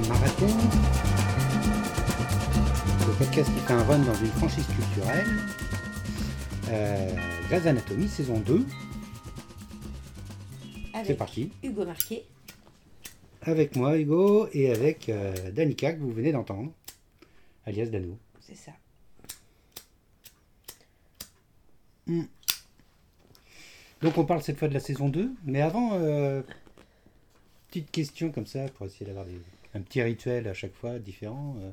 Marathon, le podcast qui fait un run dans une franchise culturelle. Euh, Grey's Anatomy saison 2, c'est parti. Hugo Marquet. Avec moi Hugo et avec euh, Danica que vous venez d'entendre, alias Dano. C'est ça. Donc on parle cette fois de la saison 2, mais avant, euh, petite question comme ça pour essayer d'avoir des- un petit rituel à chaque fois différent. euh,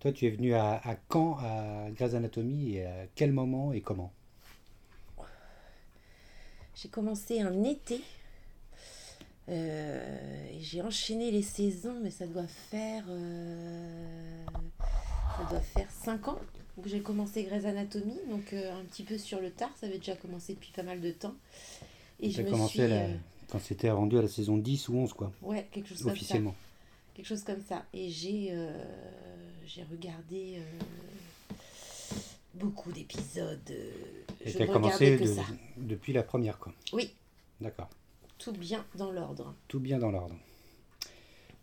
toi tu es venu à, à quand à Grey's Anatomy et à quel moment et comment? J'ai commencé un été. Euh, et j'ai enchaîné les saisons, mais ça doit faire. euh, ça doit faire 5 ans que j'ai commencé Grey's Anatomy. Donc euh, un petit peu sur le tard. Ça avait déjà commencé depuis pas mal de temps. Et Tu je me commencé suis. à la- quand c'était rendu à la saison 10 ou 11 quoi, ouais, quelque chose comme ça. officiellement. Quelque chose comme ça. Et j'ai euh, j'ai regardé euh, beaucoup d'épisodes. euh, Et tu as commencé de- ça. depuis la première quoi. Oui, D'accord. tout bien dans l'ordre. Tout bien dans l'ordre.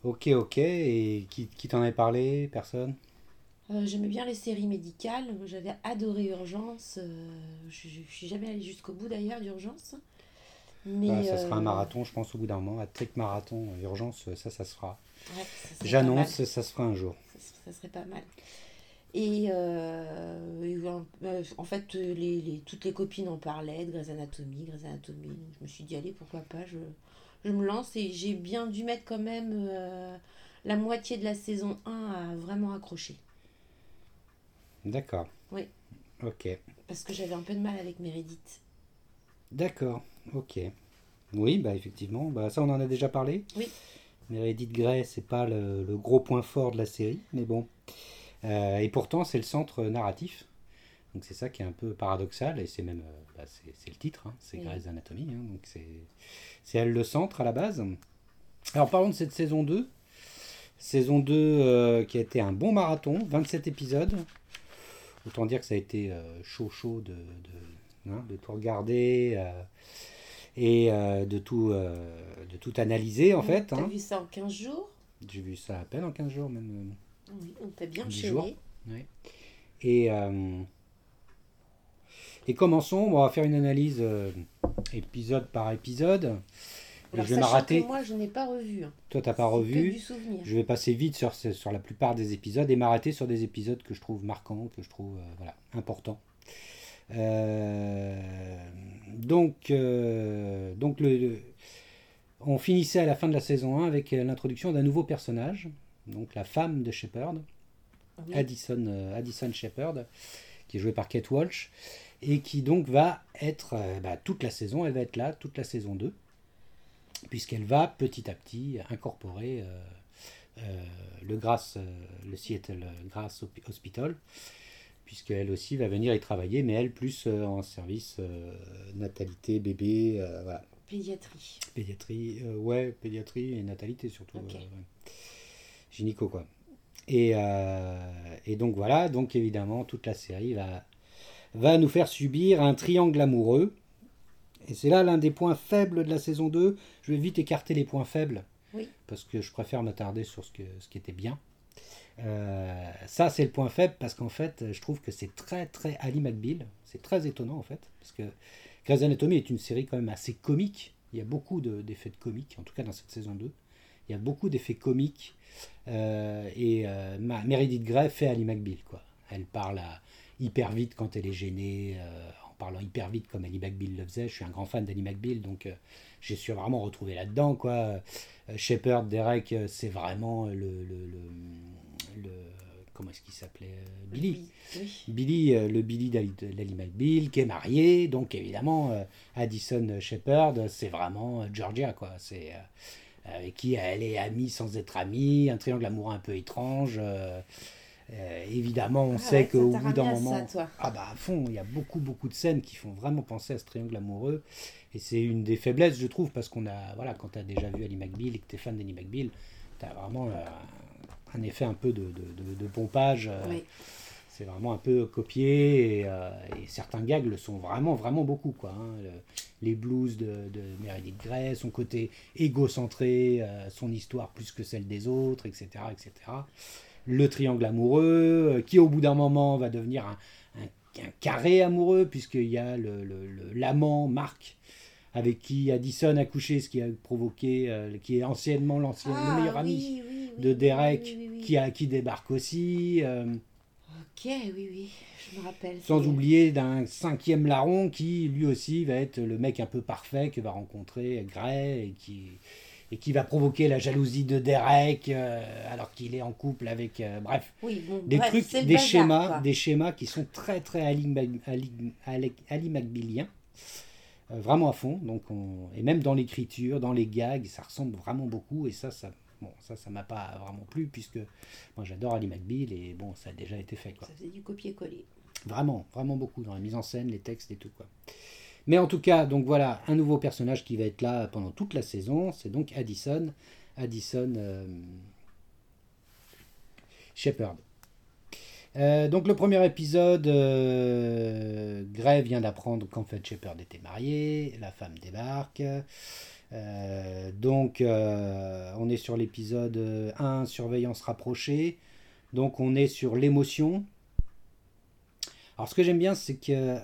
Ok, ok. Et qui, qui t'en avait parlé Personne? Euh, J'aimais bien les séries médicales. J'avais adoré Urgence. euh, je, je, je suis jamais allée jusqu'au bout d'ailleurs d'Urgence. Mais Bah, Ça sera un euh, marathon, je pense, au bout d'un moment. À trick marathon, euh, urgence, ça, ça se fera. ouais, J'annonce, ça se fera un jour. Ça, serait- ça serait pas mal. Et, euh, et, euh, en fait, euh, les, les- toutes les copines en parlaient de Grey's Anatomy, Grey's Anatomy. Je me suis dit, allez, pourquoi pas, je, je me lance. Et j'ai bien dû mettre quand même euh, la moitié de la saison 1 à vraiment accrocher. D'accord. Oui. Ok. Parce que j'avais un peu de mal avec Meredith. D'accord. Ok. Oui, bah effectivement. Bah, ça, on en a déjà parlé. Oui. Meredith Grey, c'est pas le, le gros point fort de la série, mais bon. Euh, et pourtant, c'est le centre narratif. Donc c'est ça qui est un peu paradoxal, et c'est même euh, bah, c'est le titre, hein, c'est Oui. Grey's Anatomy, hein, donc c'est c'est elle le centre à la base. Alors parlons de cette saison 2. Saison 2 euh, qui a été un bon marathon, 27 épisodes. Autant dire que ça a été euh, chaud chaud de, de, hein, de tout regarder euh, et euh, de, tout, euh, de tout analyser en fait. T'as hein. vu ça en 15 jours? J'ai vu ça à peine en 15 jours même. Oui, on t'a bien 10 enchaîné. Ouais. Et, et commençons, on va faire une analyse épisode par épisode. Alors, je vais que moi, je n'ai pas revu. hein. Toi, t'as pas revu. du souvenir. Je vais passer vite sur, sur la plupart des épisodes et m'arrêter sur des épisodes que je trouve marquants, que je trouve euh, voilà, importants. Euh, donc, euh, donc le, le- on finissait à la fin de la saison 1 avec euh, l'introduction d'un nouveau personnage, donc la femme de Shepard, Oui. Addison, Addison Shepard, qui est jouée par Kate Walsh, et qui donc va être bah, toute la saison, elle va être là, toute la saison 2, puisqu'elle va petit à petit incorporer euh, euh, le Grass, le Seattle Grass Hospital, puisqu'elle aussi va venir y travailler, mais elle plus euh, en service euh, natalité, bébé, euh, voilà, Pédiatrie. pédiatrie, ouais, pédiatrie et natalité surtout. Ok. ouais. Gynéco, quoi. Et, et donc voilà, donc évidemment, toute la série va, va nous faire subir un triangle amoureux. Et c'est là l'un des points faibles de la saison 2. Je vais vite écarter les points faibles, Oui. parce que je préfère m'attarder sur ce, que, ce qui était bien. Euh, ça, c'est le point faible, parce qu'en fait, je trouve que c'est très, très Ali McBeal. C'est très étonnant, en fait, parce que Grey's Anatomy est une série quand même assez comique. Il y a beaucoup de- d'effets de, comique, en tout cas dans cette saison 2. Il y a beaucoup d'effets comiques. Euh, et euh, Meredith Grey fait Ali McBeal. Quoi. Elle parle à- hyper vite quand elle est gênée, en parlant hyper vite comme Ali McBeal le faisait. Je suis un grand fan d'Ali McBeal, donc j'ai su vraiment retrouver là-dedans. quoi. Shepard, Derek, c'est vraiment le, le- le- Comment est-ce qu'il s'appelait euh, Billy. Oui. Billy, euh, le Billy d'Ali McBeal, qui est marié, donc évidemment, euh, Addison Shepard, c'est vraiment Georgia, quoi. C'est euh, avec qui elle est amie sans être amie, un triangle amoureux un peu étrange. évidemment, on Ah sait ouais, qu'au bout d'un moment, ça, toi. ah bah à fond, il y a beaucoup beaucoup de scènes qui font vraiment penser à ce triangle amoureux, et c'est une des faiblesses, je trouve, parce qu'on a, voilà, quand tu as déjà vu Ali McBeal et que tu es fan d'Ali McBeal, tu as vraiment un effet un peu de, de, de- pompage. euh, Oui. C'est vraiment un peu copié et, euh, et certains gags le sont vraiment, vraiment beaucoup. Quoi, hein. Le- les blues de, de Meredith Grey, son côté égocentré, euh, son histoire plus que celle des autres, etc. etc. Le triangle amoureux, qui au bout d'un moment va devenir un, un- un carré amoureux, puisqu'il y a le- le- le- l'amant Marc, avec qui Addison a couché, ce qui a provoqué, euh, qui est anciennement l'ancien, le meilleur Ah, ami oui, oui, oui, de Derek, oui, qui, a, qui débarque aussi. euh, Ok, oui, oui, je me rappelle. sans oublier d'un cinquième larron qui lui aussi va être le mec un peu parfait que va rencontrer Gray et qui, et qui va provoquer la jalousie de Derek euh, alors qu'il est en couple avec. euh, bref, Oui, bon, des bref, trucs, des bazar, schémas, quoi. des schémas qui sont très très Ali, Ali, Ali, Ali McBealiens. Euh, vraiment à fond, donc on, et même dans l'écriture, dans les gags, ça ressemble vraiment beaucoup, et ça, ça, bon, ça, ça m'a pas vraiment plu, puisque moi j'adore Ali McBeal, et bon, ça a déjà été fait, quoi. Ça faisait du copier-coller. Vraiment, vraiment beaucoup dans la mise en scène, les textes et tout quoi. Mais en tout cas, donc voilà, un nouveau personnage qui va être là pendant toute la saison, c'est donc Addison, Addison euh, Shepard. Euh, donc le premier épisode, euh, Gray vient d'apprendre qu'en fait Shepard était marié, la femme débarque. Euh, donc euh, on est sur l'épisode 1, surveillance rapprochée. Donc on est sur l'émotion, alors, ce que j'aime bien, c'est que. euh,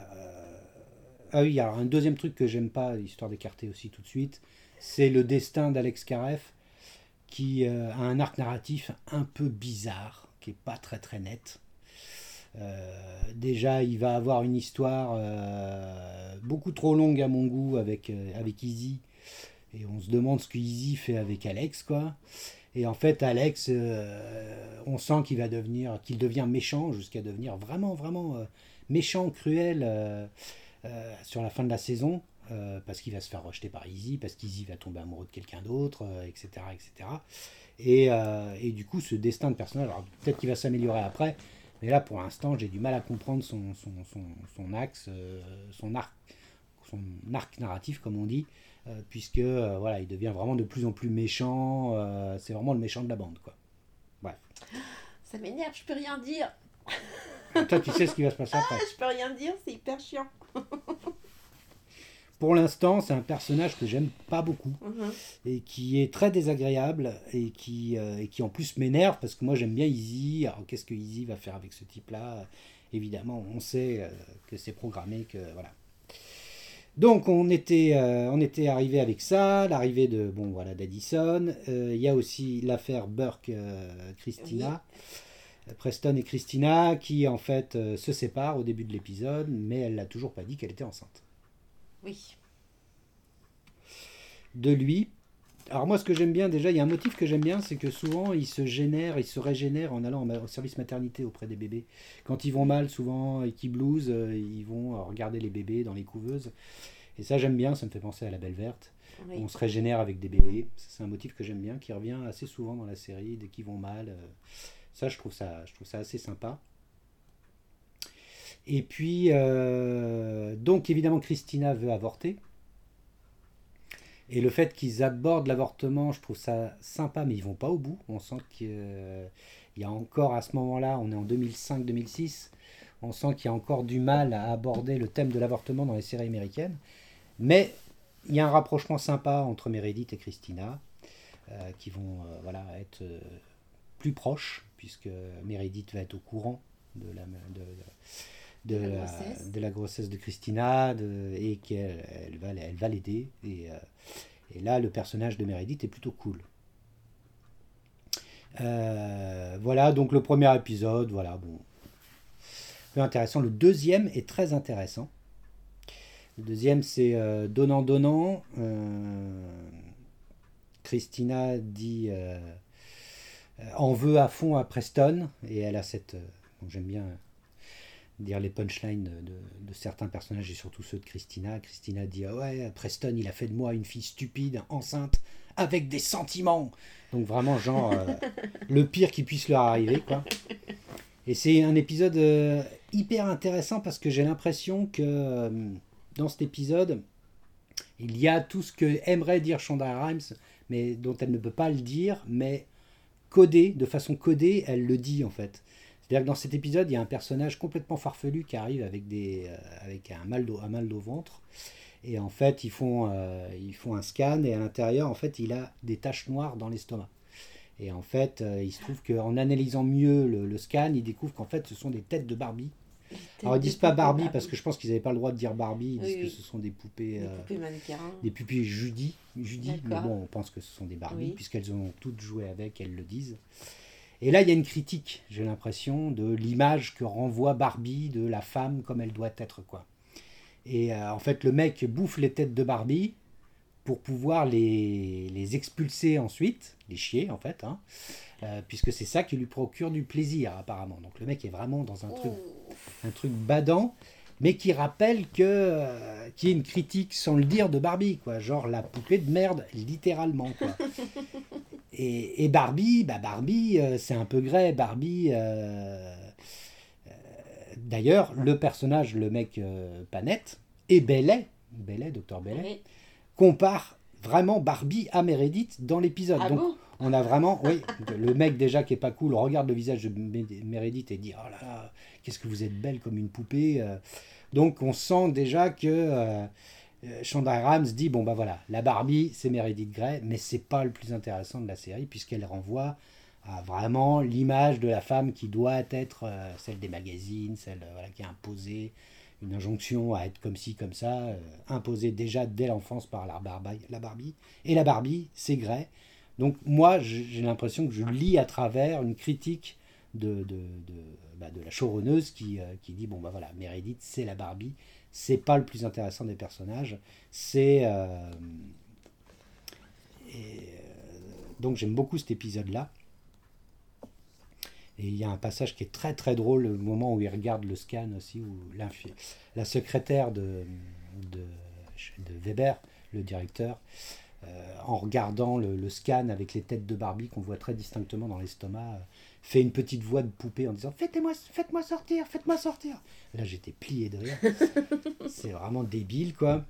ah oui, il y a un deuxième truc que j'aime pas, histoire d'écarter aussi tout de suite, c'est le destin d'Alex Kareff, qui a un arc narratif un peu bizarre, qui est pas très très net. Déjà, il va avoir une histoire beaucoup trop longue à mon goût avec, avec Izzy, et on se demande ce que Izzy fait avec Alex, quoi. Et en fait, Alex, euh, on sent qu'il va devenir, qu'il devient méchant jusqu'à devenir vraiment, vraiment euh, méchant, cruel euh, sur la fin de la saison, parce qu'il va se faire rejeter par Izzy, parce qu'Izzy va tomber amoureux de quelqu'un d'autre, etc., etc. Et, et du coup, ce destin de personnage, alors peut-être qu'il va s'améliorer après, mais là, pour l'instant, j'ai du mal à comprendre son, son, son, son axe, son arc, son arc narratif, comme on dit. Euh, puisque euh, voilà, il devient vraiment de plus en plus méchant. euh, c'est vraiment le méchant de la bande, quoi. Bref. Ça m'énerve, je peux rien dire. Toi, tu sais ce qui va se passer après. Je peux rien dire, c'est hyper chiant. Pour l'instant, c'est un personnage que j'aime pas beaucoup Mhm. et qui est très désagréable et qui, euh, et qui en plus m'énerve parce que moi j'aime bien Easy. Alors qu'est-ce que Easy va faire avec ce type-là? Évidemment, on sait euh, que c'est programmé, que voilà. Donc on était, euh, on était arrivé avec ça, l'arrivée de bon voilà d'Addison. Euh, Il y a aussi l'affaire Burke euh, Christina, Preston et Christina qui en fait se séparent au début de l'épisode, mais elle l'a toujours pas dit qu'elle était enceinte Oui. de lui. Alors moi ce que j'aime bien déjà, il y a un motif que j'aime bien, c'est que souvent ils se génèrent, ils se régénèrent en allant au service maternité auprès des bébés. Quand ils vont mal souvent et qu'ils blousent, euh, ils vont euh, regarder les bébés dans les couveuses. Et ça j'aime bien, ça me fait penser à la Belle Verte. oui. On se régénère avec des bébés. C'est un motif que j'aime bien, qui revient assez souvent dans la série, dès qu'ils vont mal. euh, Ça je trouve ça, je trouve ça assez sympa. Et puis, euh, donc évidemment, Christina veut avorter. Et le fait qu'ils abordent l'avortement, je trouve ça sympa, mais ils vont pas au bout. On sent qu'il y a encore à ce moment-là, on est en 2005-2006, on sent qu'il y a encore du mal à aborder le thème de l'avortement dans les séries américaines. Mais il y a un rapprochement sympa entre Meredith et Christina, euh, qui vont euh, voilà, être euh, plus proches, puisque Meredith va être au courant de la, De la la, grossesse. de la grossesse de Christina de- et qu'elle elle va, elle va l'aider. Et, euh, et là, le personnage de Meredith est plutôt cool. Euh, voilà, donc le premier épisode, voilà, bon. Peu intéressant. Le deuxième est très intéressant. Le deuxième, c'est euh, Donnant Donnant. Euh, Christina dit en veut à fond à Preston et elle a cette. donc J'aime bien dire les punchlines de, de- de certains personnages et surtout ceux de Christina. Christina dit ah ouais Preston il a fait de moi une fille stupide, enceinte, avec des sentiments. Donc vraiment genre euh, le pire qui puisse leur arriver quoi. Et c'est un épisode euh, hyper intéressant parce que j'ai l'impression que euh, dans cet épisode il y a tout ce que aimerait dire Shonda Rhimes mais dont elle ne peut pas le dire mais codé de façon codée elle le dit en fait C'est-à-dire que dans cet épisode, il y a un personnage complètement farfelu qui arrive avec, des, euh, avec un, mal un mal au ventre. Et en fait, ils font, euh, ils font un scan et à l'intérieur, en fait, il a des taches noires dans l'estomac. Et en fait, euh, il se trouve qu'en analysant mieux le, le scan, il découvre qu'en fait, ce sont des têtes de Barbie. Alors, ils disent pas Barbie parce que je pense qu'ils n'avaient pas le droit de dire Barbie. Ils disent Oui, que ce sont des poupées, Des euh, poupées mannequins. des poupées Judy. Judy mais bon, on pense que ce sont des Barbie Oui. puisqu'elles ont toutes joué avec, elles le disent. Et là, il y a une critique, j'ai l'impression, de l'image que renvoie Barbie de la femme comme elle doit être, quoi. Et euh, en fait, le mec bouffe les têtes de Barbie pour pouvoir les, les expulser ensuite, les chier en fait, hein, euh, puisque c'est ça qui lui procure du plaisir apparemment. Donc le mec est vraiment dans un truc, un truc badant, mais qui rappelle que euh, qu'il y ait une critique sans le dire de Barbie, quoi, genre la poupée de merde, littéralement, quoi. Et, et Barbie, bah Barbie, euh, c'est un peu grès. Barbie, euh, euh, d'ailleurs, le personnage, le mec net, et Bellet, Bellet, docteur Bellet, Oui. compare vraiment Barbie à Meredith dans l'épisode. Ah Donc bon? on a vraiment, oui, le mec déjà qui est pas cool regarde le visage de Meredith et dit oh là là, qu'est-ce que vous êtes belle comme une poupée. Donc on sent déjà que Shonda Rhimes dit bon bah voilà, la Barbie c'est Meredith Grey, mais c'est pas le plus intéressant de la série puisqu'elle renvoie à vraiment l'image de la femme qui doit être euh, celle des magazines, celle euh, voilà, qui est imposée, une injonction à être comme ci, comme ça, euh, imposée déjà dès l'enfance par la Barbie, la Barbie. Et la Barbie, c'est Grey. Donc moi, j'ai l'impression que je lis à travers une critique de, de, de, bah, la showrunneuse qui, euh, qui dit, bon bah voilà, Meredith, c'est la Barbie, c'est pas le plus intéressant des personnages, c'est... euh, euh, donc j'aime beaucoup cet épisode-là. Et il y a un passage qui est très très drôle, le moment où il regarde le scan aussi, où la secrétaire de, de, Weber, le directeur, euh, en regardant le, scan avec les têtes de Barbie qu'on voit très distinctement dans l'estomac, fait une petite voix de poupée en disant Faites-moi faites-moi sortir, faites-moi sortir. Là j'étais plié de rire. C'est vraiment débile quoi.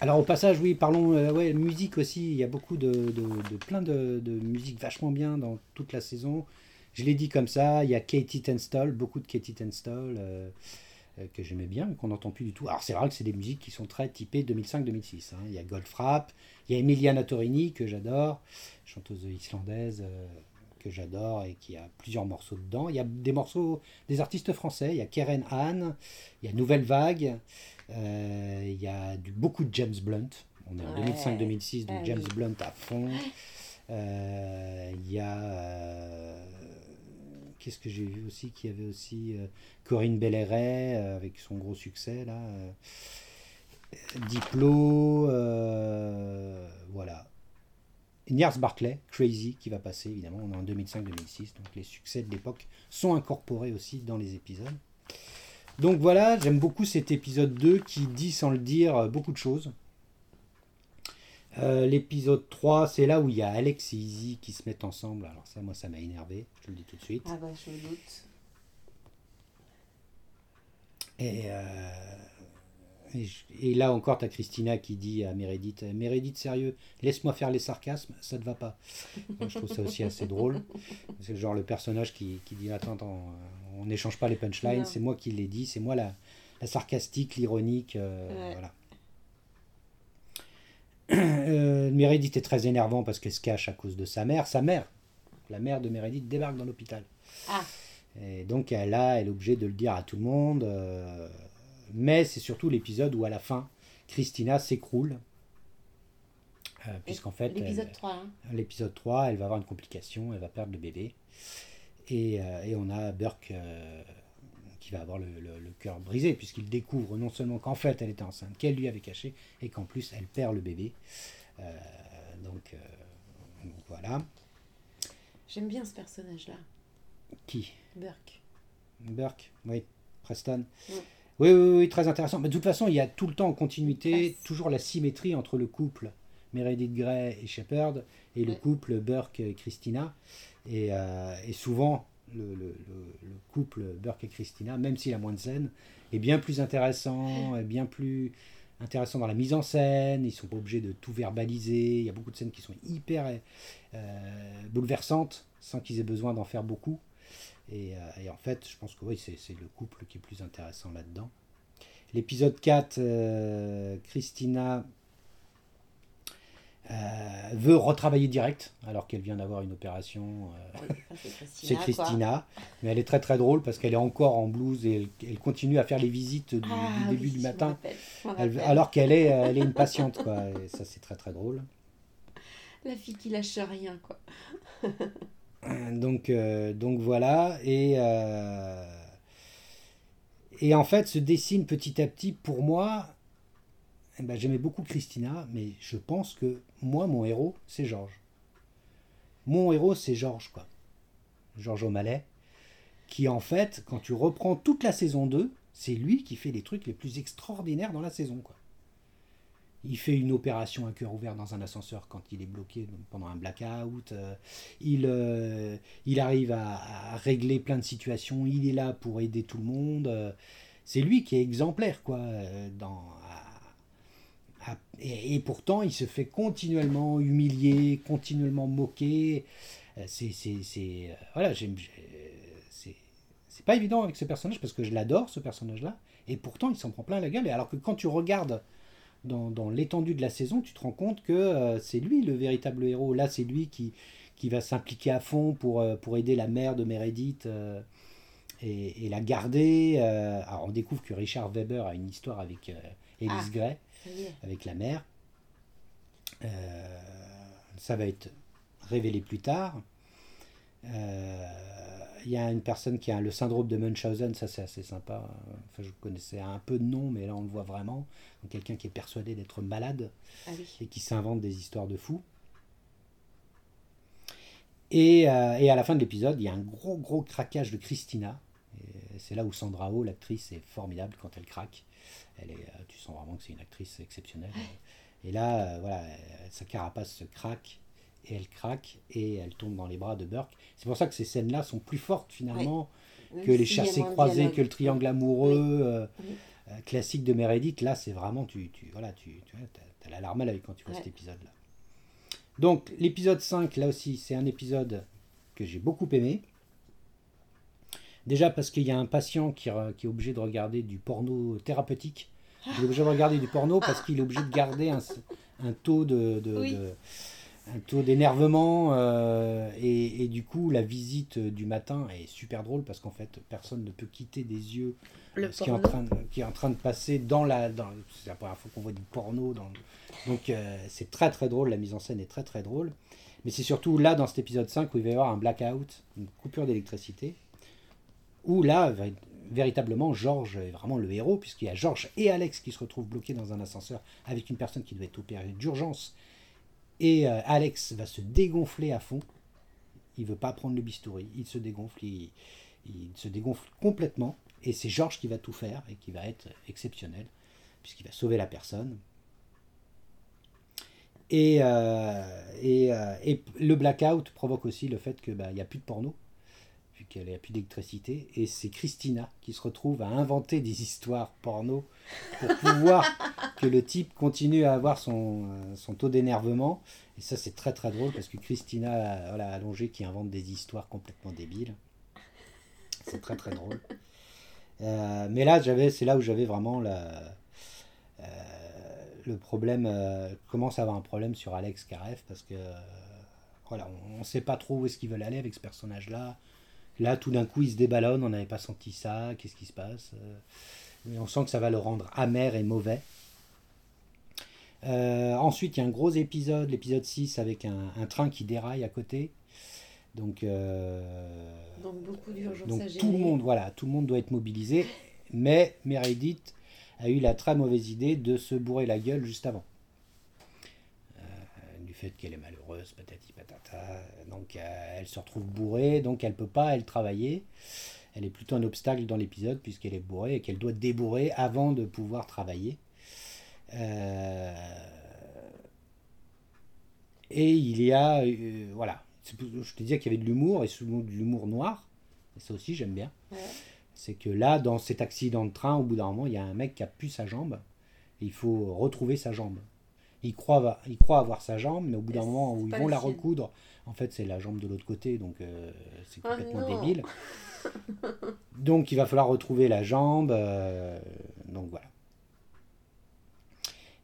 Alors au passage, oui, parlons euh, ouais, musique aussi. Il y a beaucoup de, de, de- plein de, de musique vachement bien dans toute la saison. Je l'ai dit comme ça. Il y a Katie Tunstall, beaucoup de Katie Tunstall euh, euh, que j'aimais bien, mais qu'on n'entend plus du tout. Alors c'est vrai que c'est des musiques qui sont très typées 2005-2006. hein. Il y a Goldfrapp, il y a Emiliana Torini que j'adore, chanteuse islandaise euh, que j'adore et qui a plusieurs morceaux dedans. Il y a des morceaux des artistes français. Il y a Keren Hahn, il y a Nouvelle Vague, euh, il y a du, beaucoup de James Blunt. On est en Ouais. 2005-2006, donc Ah James oui. Blunt à fond. Euh, Il y a. euh, Qu'est-ce que j'ai vu aussi Qu'il y avait aussi euh, Corinne Belléret euh, avec son gros succès là. euh, Diplo, voilà. Niels Barclay, Crazy, qui va passer évidemment. On est en 2005-2006, donc les succès de l'époque sont incorporés aussi dans les épisodes. Donc voilà, j'aime beaucoup cet épisode 2 qui dit sans le dire beaucoup de choses. Euh, L'épisode 3, c'est là où il y a Alex et Izzy qui se mettent ensemble. Alors ça, moi, ça m'a énervé, je le dis tout de suite. Ah bah je me doute. Et, euh, et, je- et là encore, tu as Christina qui dit à Meredith Meredith, sérieux, laisse-moi faire les sarcasmes, ça te va pas? Moi, je trouve ça aussi assez drôle. C'est genre le personnage qui, qui dit Attends, attends, on n'échange pas les punchlines, c'est moi qui l'ai dit, c'est moi la, la sarcastique, l'ironique. euh, Ouais. Voilà. Euh, Meredith est très énervant parce qu'elle se cache à cause de sa mère. Sa mère, la mère de Meredith, débarque dans l'hôpital. Ah, Et donc elle, là, elle est obligée de le dire à tout le monde. euh, mais c'est surtout l'épisode où à la fin, Christina s'écroule. Euh, Puisqu'en fait, l'épisode elle- 3. Hein. l'épisode 3, elle va avoir une complication, elle va perdre le bébé. Et, euh, et on a Burke euh, qui va avoir le, le- le cœur brisé, puisqu'il découvre non seulement qu'en fait elle était enceinte, qu'elle lui avait caché, et qu'en plus elle perd le bébé. Donc, voilà. J'aime bien ce personnage-là, Qui? Burke. Burke, oui, Preston. Oui, oui, oui, très intéressant. Mais de toute façon, il y a tout le temps en continuité, toujours la symétrie entre le couple Meredith Grey et Shepard et le couple Burke et Christina. Et, euh, et souvent, le, le- le- le couple Burke et Christina, même s'il a moins de scènes, est bien plus intéressant, est bien plus intéressant dans la mise en scène. Ils sont pas obligés de tout verbaliser. Il y a beaucoup de scènes qui sont hyper euh, bouleversantes sans qu'ils aient besoin d'en faire beaucoup. Et, euh, et en fait, je pense que oui, c'est le couple qui est plus intéressant là-dedans. L'épisode 4, euh, Christina euh, veut retravailler direct, alors qu'elle vient d'avoir une opération. euh, c'est Christina. quoi. Mais elle est très très drôle parce qu'elle est encore en blouse et elle, elle continue à faire les visites du, Ah, du début oui, du matin, Elle- alors qu'elle est, euh, elle est une patiente. Quoi, et ça, c'est très très drôle. La fille qui lâche rien, quoi. Donc, euh, donc voilà, et, euh, en fait se dessine petit à petit pour moi. eh ben, J'aimais beaucoup Christina, mais je pense que moi, mon héros, c'est Georges. Mon héros, c'est Georges, quoi. Georges O'Malley, qui en fait, quand tu reprends toute la saison 2, c'est lui qui fait les trucs les plus extraordinaires dans la saison, quoi. Il fait une opération à cœur ouvert dans un ascenseur quand il est bloqué pendant un blackout. euh, il, euh, il arrive à, régler plein de situations. Il est là pour aider tout le monde. euh, c'est lui qui est exemplaire, quoi. Dans, et, pourtant, il se fait continuellement humilier, continuellement moquer. C'est, voilà, c'est pas évident avec ce personnage parce que je l'adore, ce personnage-là. Et pourtant, il s'en prend plein la gueule. Et alors que quand tu regardes dans, dans l'étendue de la saison, tu te rends compte que euh, c'est lui le véritable héros. Là, c'est lui qui, qui va s'impliquer à fond pour, euh, pour aider la mère de Meredith euh, et, et la garder. alors, on découvre que Richard Weber a une histoire avec Elise Ah. Gray, avec la mère. Ça va être révélé plus tard. Euh, Il y a une personne qui a le syndrome de Munchausen, ça c'est assez sympa. Enfin, je connaissais un peu de nom, mais là on le voit vraiment. Quelqu'un qui est persuadé d'être malade Ah oui. et qui s'invente des histoires de fous. Et, euh, et à la fin de l'épisode, il y a un gros gros craquage de Christina. C'est là où Sandra Oh, l'actrice, est formidable quand elle craque. Elle est, euh, tu sens vraiment que c'est une actrice exceptionnelle. Et là, euh, voilà, sa carapace se craque et elle craque et elle tombe dans les bras de Burke. C'est pour ça que ces scènes-là sont plus fortes finalement que les chassés croisés, que le triangle amoureux euh, euh, classique de Meredith. Là, c'est vraiment, tu, tu, voilà, tu, tu as, la larme à l'œil quand tu vois cet épisode-là. Donc, l'épisode 5, là aussi, c'est un épisode que j'ai beaucoup aimé. Déjà parce qu'il y a un patient qui, est obligé de regarder du porno thérapeutique. Il est obligé de regarder du porno parce qu'il est obligé de garder un, un taux de, de- Oui. de- un taux d'énervement euh, et, et du coup la visite du matin est super drôle parce qu'en fait personne ne peut quitter des yeux Le ce qui est, en train de, qui est en train de passer dans la dans, c'est la première fois qu'on voit du porno dans donc euh, c'est très très drôle la mise en scène est très très drôle. Mais c'est surtout là dans cet épisode 5 où il va y avoir un blackout une coupure d'électricité où là véritablement Georges est vraiment le héros puisqu'il y a Georges et Alex qui se retrouvent bloqués dans un ascenseur avec une personne qui doit être opérée d'urgence et euh, Alex va se dégonfler à fond. Il veut pas prendre le bistouri. Il se dégonfle. Il, se dégonfle complètement. Et c'est Georges qui va tout faire et qui va être exceptionnel puisqu'il va sauver la personne. Et, euh, euh, et le blackout provoque aussi le fait qu'il n'y a plus de porno vu qu'il n'y a plus d'électricité et c'est Christina qui se retrouve à inventer des histoires porno pour pouvoir que le type continue à avoir son, euh, son taux d'énervement. Et ça c'est très très drôle parce que Christina voilà, allongée qui invente des histoires complètement débiles. C'est très très drôle. Euh, mais là j'avais c'est là où j'avais vraiment la, euh, le problème euh, commence à avoir un problème sur Alex Karev parce que voilà on ne sait pas trop où est-ce qu'ils veulent aller avec ce personnage là tout d'un coup il se déballonne on n'avait pas senti ça qu'est-ce qui se passe Euh, mais on sent que ça va le rendre amer et mauvais Euh, ensuite il y a un gros épisode l'épisode 6 avec un, un train qui déraille à côté donc euh, Donc beaucoup d'urgence donc à gérer. tout le monde, voilà, tout le monde doit être mobilisé. Mais Meredith a eu la très mauvaise idée de se bourrer la gueule juste avant. Fait qu'elle est malheureuse, patati patata. Donc euh, elle se retrouve bourrée, donc elle peut pas elle travailler. Elle est plutôt un obstacle dans l'épisode puisqu'elle est bourrée et qu'elle doit débourrer avant de pouvoir travailler. Euh, et il y a, euh, voilà, je te disais qu'il y avait de l'humour et souvent de l'humour noir. Et ça aussi j'aime bien. Ouais. C'est que là, dans cet accident de train, au bout d'un moment, il y a un mec qui a pu sa jambe. Et il faut retrouver sa jambe. Il croit, il croit avoir sa jambe, mais au bout d'un moment où ils vont la recoudre, en fait c'est la jambe de l'autre côté, donc euh, c'est Oh complètement débile. Donc il va falloir retrouver la jambe, euh, donc voilà.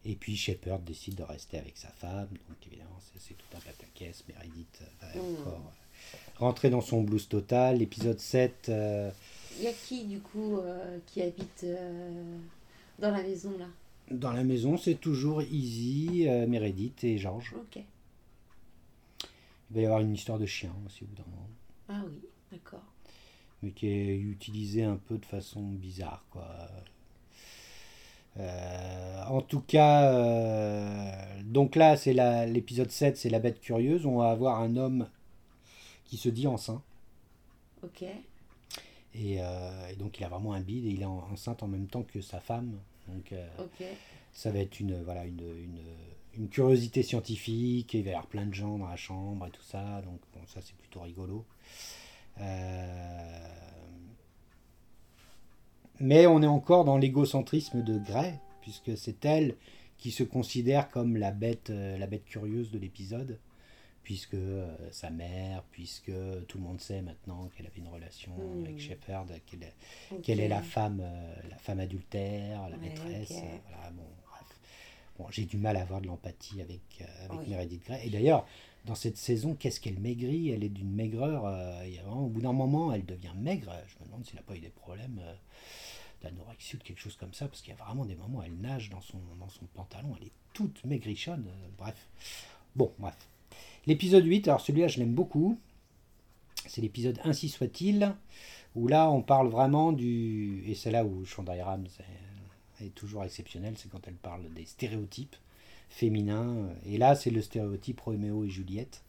Et puis Shepard décide de rester avec sa femme, donc évidemment c'est tout un pataquès, Meredith va Mm. encore euh, rentrer dans son blues total. L'épisode 7, euh, Il y a qui, du coup, euh, qui habite euh, dans la maison, là? Dans la maison c'est toujours Easy, euh, Meredith et George. Ok. Il va y avoir une histoire de chien aussi au bout d'un moment. Ah oui, d'accord. mais qui est utilisé un peu de façon bizarre quoi. Euh, en tout cas, euh, donc là c'est l'épisode 7, c'est la bête curieuse. On va avoir un homme qui se dit enceint. Ok. Et, euh, et donc il a vraiment un bide et il est en- enceinte en même temps que sa femme. Donc euh, ça va être une, voilà, une, une, une curiosité scientifique. Et il va y avoir plein de gens dans la chambre et tout ça. Donc bon, ça c'est plutôt rigolo. Euh, Mais on est encore dans l'égocentrisme de Grey, puisque c'est elle qui se considère comme la bête, euh, la bête curieuse de l'épisode, puisque euh, sa mère, puisque tout le monde sait maintenant qu'elle avait une relation Hmm. avec Shepard, qu'elle est, la femme, euh, la femme adultère, la Ouais, maîtresse. euh, voilà, bon. Bon, j'ai du mal à avoir de l'empathie avec, avec Oui. Meredith Grey. Et d'ailleurs, dans cette saison, qu'est-ce qu'elle maigrit? Elle est d'une maigreur. il y a vraiment, au bout d'un moment, elle devient maigre. Je me demande s'il n'a pas eu des problèmes d'anorexie ou quelque chose comme ça, parce qu'il y a vraiment des moments où elle nage dans son, dans son pantalon. Elle est toute maigrichonne. euh, bref. Bon, bref. L'épisode 8, alors celui-là, je l'aime beaucoup. C'est l'épisode Ainsi soit-il, où là, on parle vraiment du. Et c'est là où Shonda Rhimes est, toujours exceptionnelle, c'est quand elle parle des stéréotypes féminins. Et là, c'est le stéréotype Roméo et Juliette.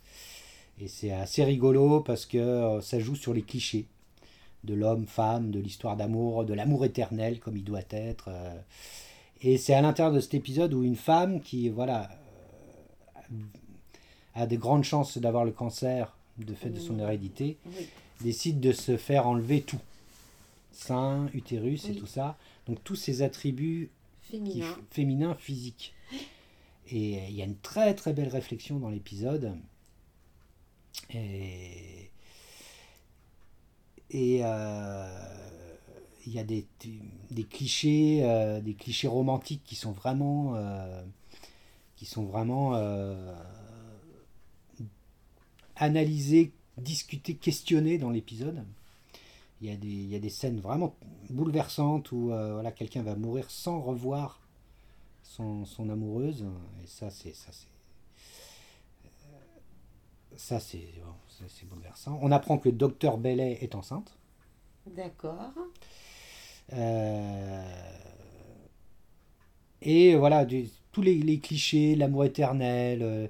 Et c'est assez rigolo parce que euh, ça joue sur les clichés de l'homme, femme, de l'histoire d'amour, de l'amour éternel comme il doit être. euh. Et c'est à l'intérieur de cet épisode où une femme qui, voilà, euh, a de grandes chances d'avoir le cancer de fait de son hérédité, Oui. décide de se faire enlever tout. Sein, utérus et tout ça. Donc tous ces attributs féminins physiques. Et euh, il y a une très très belle réflexion dans l'épisode. Et, et euh, il y a des, des clichés, euh, des clichés romantiques qui sont vraiment, euh, qui sont vraiment analysés, discutés, questionnés dans l'épisode. Il y, a des, il y a des scènes vraiment bouleversantes où euh, voilà, quelqu'un va mourir sans revoir son, son amoureuse. Et ça, c'est ça, c'est euh, ça, c'est bon, bouleversant. On apprend que le docteur Bellet est enceinte. D'accord. Euh, et voilà, tous les, clichés, l'amour éternel, euh,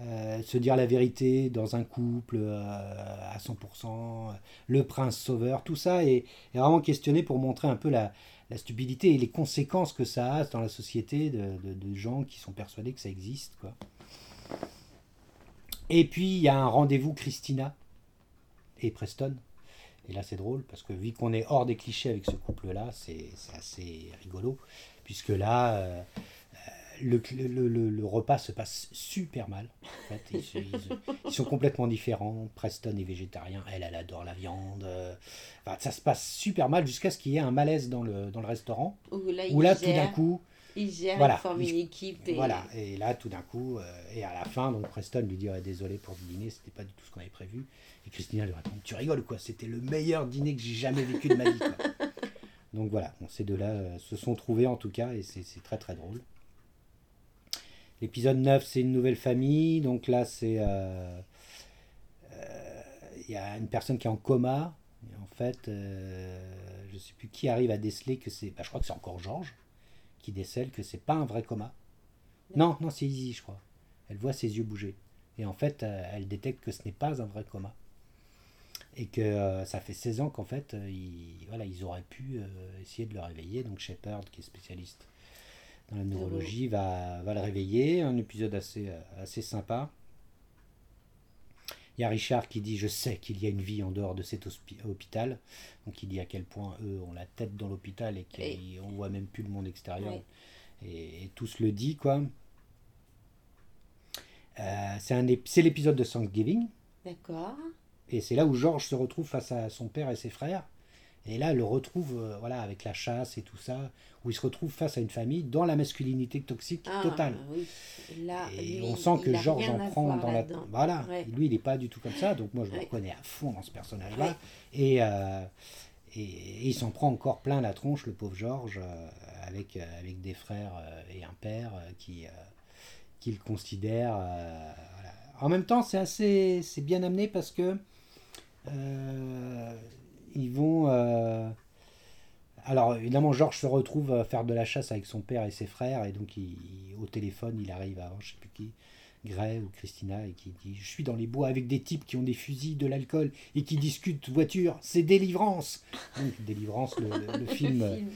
euh, se dire la vérité dans un couple euh, à 100%, euh, le prince sauveur, tout ça est, vraiment questionné pour montrer un peu la, stupidité et les conséquences que ça a dans la société de, gens qui sont persuadés que ça existe. Quoi. Et puis il y a un rendez-vous Christina et Preston. Et là, c'est drôle parce que vu qu'on est hors des clichés avec ce couple-là, c'est assez rigolo. Puisque là, euh, le, le- le- le repas se passe super mal. En fait. ils, se- ils ils sont complètement différents. Preston est végétarien, elle, elle adore la viande. euh, enfin, ça se passe super mal jusqu'à ce qu'il y ait un malaise dans le, dans le restaurant. Où là, Où il là, tout d'un coup, il gère, voilà, il forme il- une équipe. Et... voilà. Et là, tout d'un coup, euh, et à la fin, donc Preston lui dit Ouais, désolé pour le dîner, c'était pas du tout ce qu'on avait prévu. Et Christina lui répond Tu rigoles quoi? C'était le meilleur dîner que j'ai jamais vécu de ma vie. quoi. Donc voilà, ces deux-là euh, se sont trouvés en tout cas, et c'est très très drôle. L'épisode 9, c'est une nouvelle famille. Donc là, c'est. euh, euh, Il y a une personne qui est en coma. Et en fait, je sais plus qui arrive à déceler que c'est. bah, je crois que c'est encore Georges qui décèle que c'est pas un vrai coma. Non, non, c'est Izzy, je crois. Elle voit ses yeux bouger. Et en fait, elle détecte que ce n'est pas un vrai coma. Et que euh, ça fait 16 ans qu'en fait, euh, ils, voilà, ils auraient pu euh, essayer de le réveiller. Donc Shepard, qui est spécialiste dans la neurologie, va, va le réveiller. Un épisode assez, assez sympa. Il y a Richard qui dit Je sais qu'il y a une vie en dehors de cet hôpital. Donc il dit à quel point eux ont la tête dans l'hôpital et qu'on voit même plus le monde extérieur. Et, et tous le dit, quoi. Euh, c'est un ép- c'est l'épisode de Thanksgiving. D'accord. Et c'est là où George se retrouve face à son père et ses frères. Et là, le retrouve euh, voilà, avec la chasse et tout ça, où il se retrouve face à une famille dans la masculinité toxique Ah, totale. Oui. Là, Et lui, on sent que il a George rien en prend dans la. Voilà, Ouais. lui il n'est pas du tout comme ça, donc moi je me Ouais. reconnais à fond dans ce personnage-là. Ouais. Et, euh, et, et il s'en prend encore plein la tronche, le pauvre George, euh, avec, avec des frères et un père qui, qui le considèrent. voilà. En même temps, c'est assez c'est bien amené parce que ils vont. euh, alors évidemment, Georges se retrouve à faire de la chasse avec son père et ses frères, et donc il- il- au téléphone, il arrive à je sais plus qui, Gray ou Christina, et qui dit Je suis dans les bois avec des types qui ont des fusils, de l'alcool, et qui discutent voiture, c'est délivrance Donc, Délivrance, le, le- le film, Le film.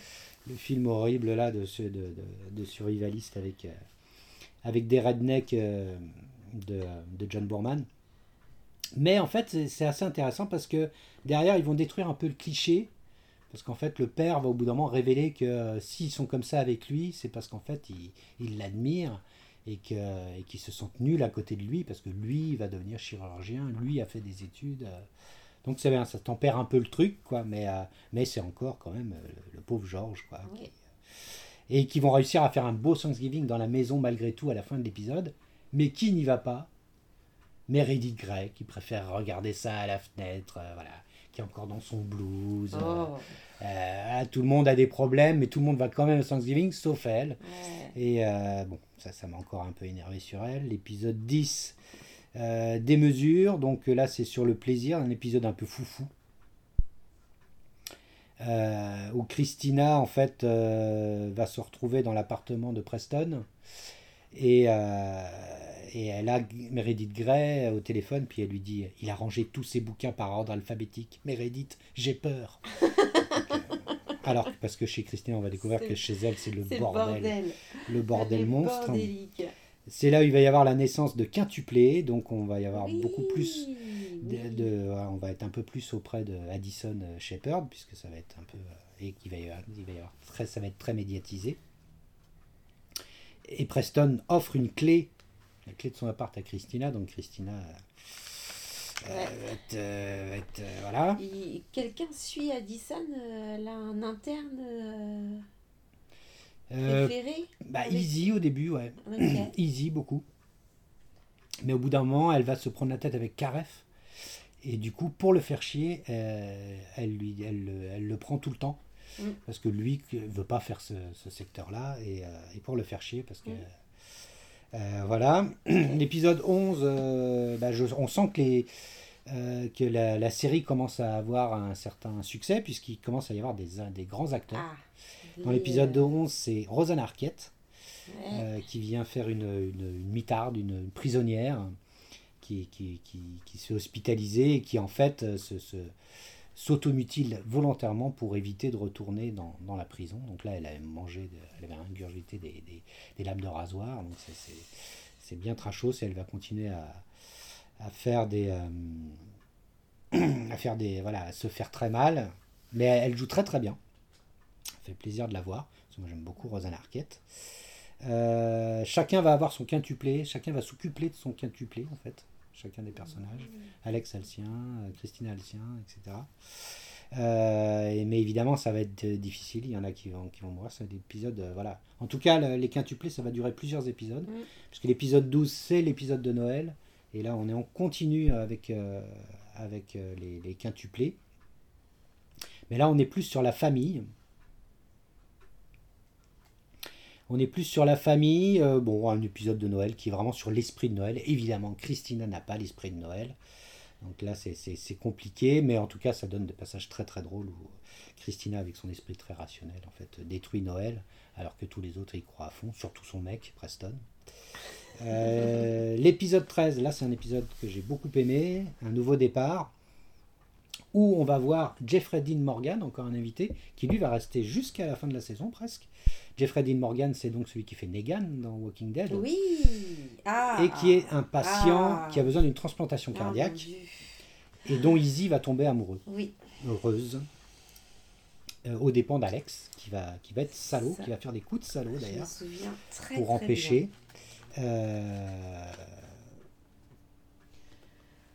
le film horrible là de, de, de, de survivaliste avec, euh, avec des rednecks euh, de, de John Boorman. Mais en fait, c'est- assez intéressant parce que derrière, ils vont détruire un peu le cliché. Parce qu'en fait, le père va au bout d'un moment révéler que euh, s'ils sont comme ça avec lui, c'est parce qu'en fait, ils il l'admirent et que- et qu'ils se sentent nuls à côté de lui parce que lui, il va devenir chirurgien, lui a fait des études. euh. Donc c'est bien, ça tempère un peu le truc, quoi, mais, euh, mais c'est encore quand même le, le pauvre Georges, quoi. Et qui vont réussir à faire un beau Thanksgiving dans la maison malgré tout à la fin de l'épisode. Mais qui n'y va pas? Meredith Grey, qui préfère regarder ça à la fenêtre, euh, voilà, qui est encore dans son blues. euh, Oh, euh, tout le monde a des problèmes, mais tout le monde va quand même au Thanksgiving, sauf elle. ouais. Et euh, bon, ça, ça m'a encore un peu énervé sur elle. L'épisode 10, euh, des mesures. Donc là, c'est sur le plaisir, un épisode un peu foufou. Où Christina, en fait, va se retrouver dans l'appartement de Preston. Et, et elle a Meredith Grey au téléphone, puis elle lui dit Il a rangé tous ses bouquins par ordre alphabétique. Meredith, j'ai peur. Euh, alors, parce que chez Christina, on va découvrir que chez elle, c'est le bordel le bordel monstre. bordélique. C'est là où il va y avoir la naissance de quintuplés, donc on va y avoir Oui, beaucoup plus de, on va être un peu plus auprès de Addison euh, Shepherd puisque ça va être un peu euh, et qu'il va y avoir, il va y avoir très, ça va être très médiatisé. Et Preston offre une clé, la clé de son appart à Christina, donc Christina euh, Ouais. va être, euh, va être, euh, voilà. Il- Quelqu'un suit Addison Elle a un interne préféré bah, avec- easy au début, ouais. Easy, beaucoup. Mais au bout d'un moment, elle va se prendre la tête avec Karef. Et du coup, pour le faire chier, euh, elle, lui, elle, le- elle le prend tout le temps. Mm. Parce que lui ne veut pas faire ce, ce secteur-là. Et, euh, et pour le faire chier, parce que. Mm. Euh, voilà. L'épisode 11, euh, bah, je- on sent que, les, euh, que la, la série commence à avoir un certain succès, puisqu'il commence à y avoir des, des grands acteurs. Ah, Dans l'épisode euh, 11, c'est Rosanna Arquette. ouais. Qui vient faire une, une, une mitarde, une, une prisonnière qui, qui, qui, qui se fait hospitaliser et qui en fait se, se- s'automutile volontairement pour éviter de retourner dans, dans la prison. Donc là, elle avait mangé, de- elle avait ingurgité des, des, lames de rasoir. Donc c'est, bien trashos et elle va continuer à, à faire des... euh, à faire des... Voilà, à se faire très mal. Mais elle joue très très bien. Ça fait plaisir de la voir. Moi j'aime beaucoup Rosanna Arquette. Euh, chacun va avoir son quintuplé, chacun va s'occupler de son quintuplé en fait, chacun des personnages. Alex a le sien, euh, Christina a le sien, etc. Euh, mais évidemment, ça va être difficile. Il y en a qui vont, qui vont mourir. C'est des épisodes. euh, voilà. En tout cas, le- les quintuplés, ça va durer plusieurs épisodes. Mm. Puisque l'épisode 12, c'est l'épisode de Noël. Et là, on est en continu avec, euh, avec les, les quintuplés. Mais là, on est plus sur la famille. On est plus sur la famille. euh, bon, un épisode de Noël qui est vraiment sur l'esprit de Noël. Évidemment, Christina n'a pas l'esprit de Noël. Donc là, c'est- compliqué, mais en tout cas, ça donne des passages très très drôles où Christina, avec son esprit très rationnel, en fait, détruit Noël, alors que tous les autres y croient à fond, surtout son mec, Preston. Euh, L'épisode 13, là, c'est un épisode que j'ai beaucoup aimé, un nouveau départ, où on va voir Jeffrey Dean Morgan, encore un invité, qui lui va rester jusqu'à la fin de la saison presque. Jeffrey Dean Morgan, c'est donc celui qui fait Negan dans Walking Dead. Oui ah, Et qui est un patient Ah. qui a besoin d'une transplantation Ah, cardiaque et dont Izzy va tomber amoureux, Oui, heureuse, euh, aux dépens d'Alex, qui va, qui va être salaud, qui va faire des coups de salaud je me d'ailleurs, souviens très pour très empêcher. Euh,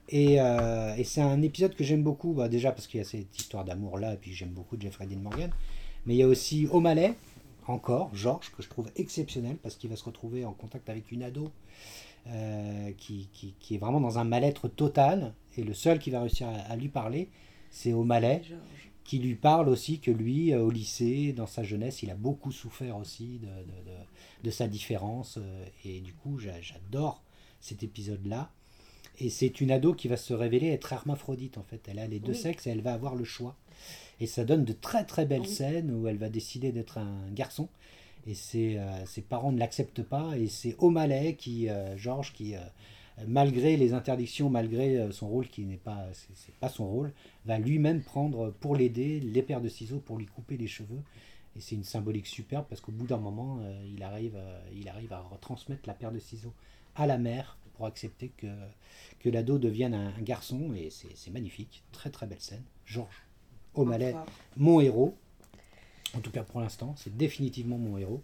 Et, euh, et c'est un épisode que j'aime beaucoup, bah, déjà parce qu'il y a cette histoire d'amour-là, et puis j'aime beaucoup Jeffrey Dean Morgan. Mais il y a aussi O'Malley, encore, Georges, que je trouve exceptionnel, parce qu'il va se retrouver en contact avec une ado euh, qui, qui, qui est vraiment dans un mal-être total. Et le seul qui va réussir à, à lui parler, c'est O'Malley, Georges. qui lui parle aussi que lui, euh, au lycée, dans sa jeunesse, il a beaucoup souffert aussi de, de, de- de sa différence. euh, et du coup, j'a- j'adore cet épisode-là. Et c'est une ado qui va se révéler être hermaphrodite, en fait. Elle a les deux sexes et elle va avoir le choix. Et ça donne de très très belles Oui. scènes où elle va décider d'être un garçon. Et ses, euh, ses parents ne l'acceptent pas. Et c'est O'Malley qui, euh, Georges, qui, euh, malgré les interdictions, malgré son rôle qui n'est pas, c'est pas son rôle, va lui-même prendre pour l'aider les paires de ciseaux pour lui couper les cheveux. Et c'est une symbolique superbe parce qu'au bout d'un moment, il, arrive, il arrive à retransmettre la paire de ciseaux à la mère pour accepter que, que l'ado devienne un, un garçon. Et c'est c'est magnifique. Très très belle scène. Georges O'Malley, mon héros. En tout cas pour l'instant, c'est définitivement mon héros.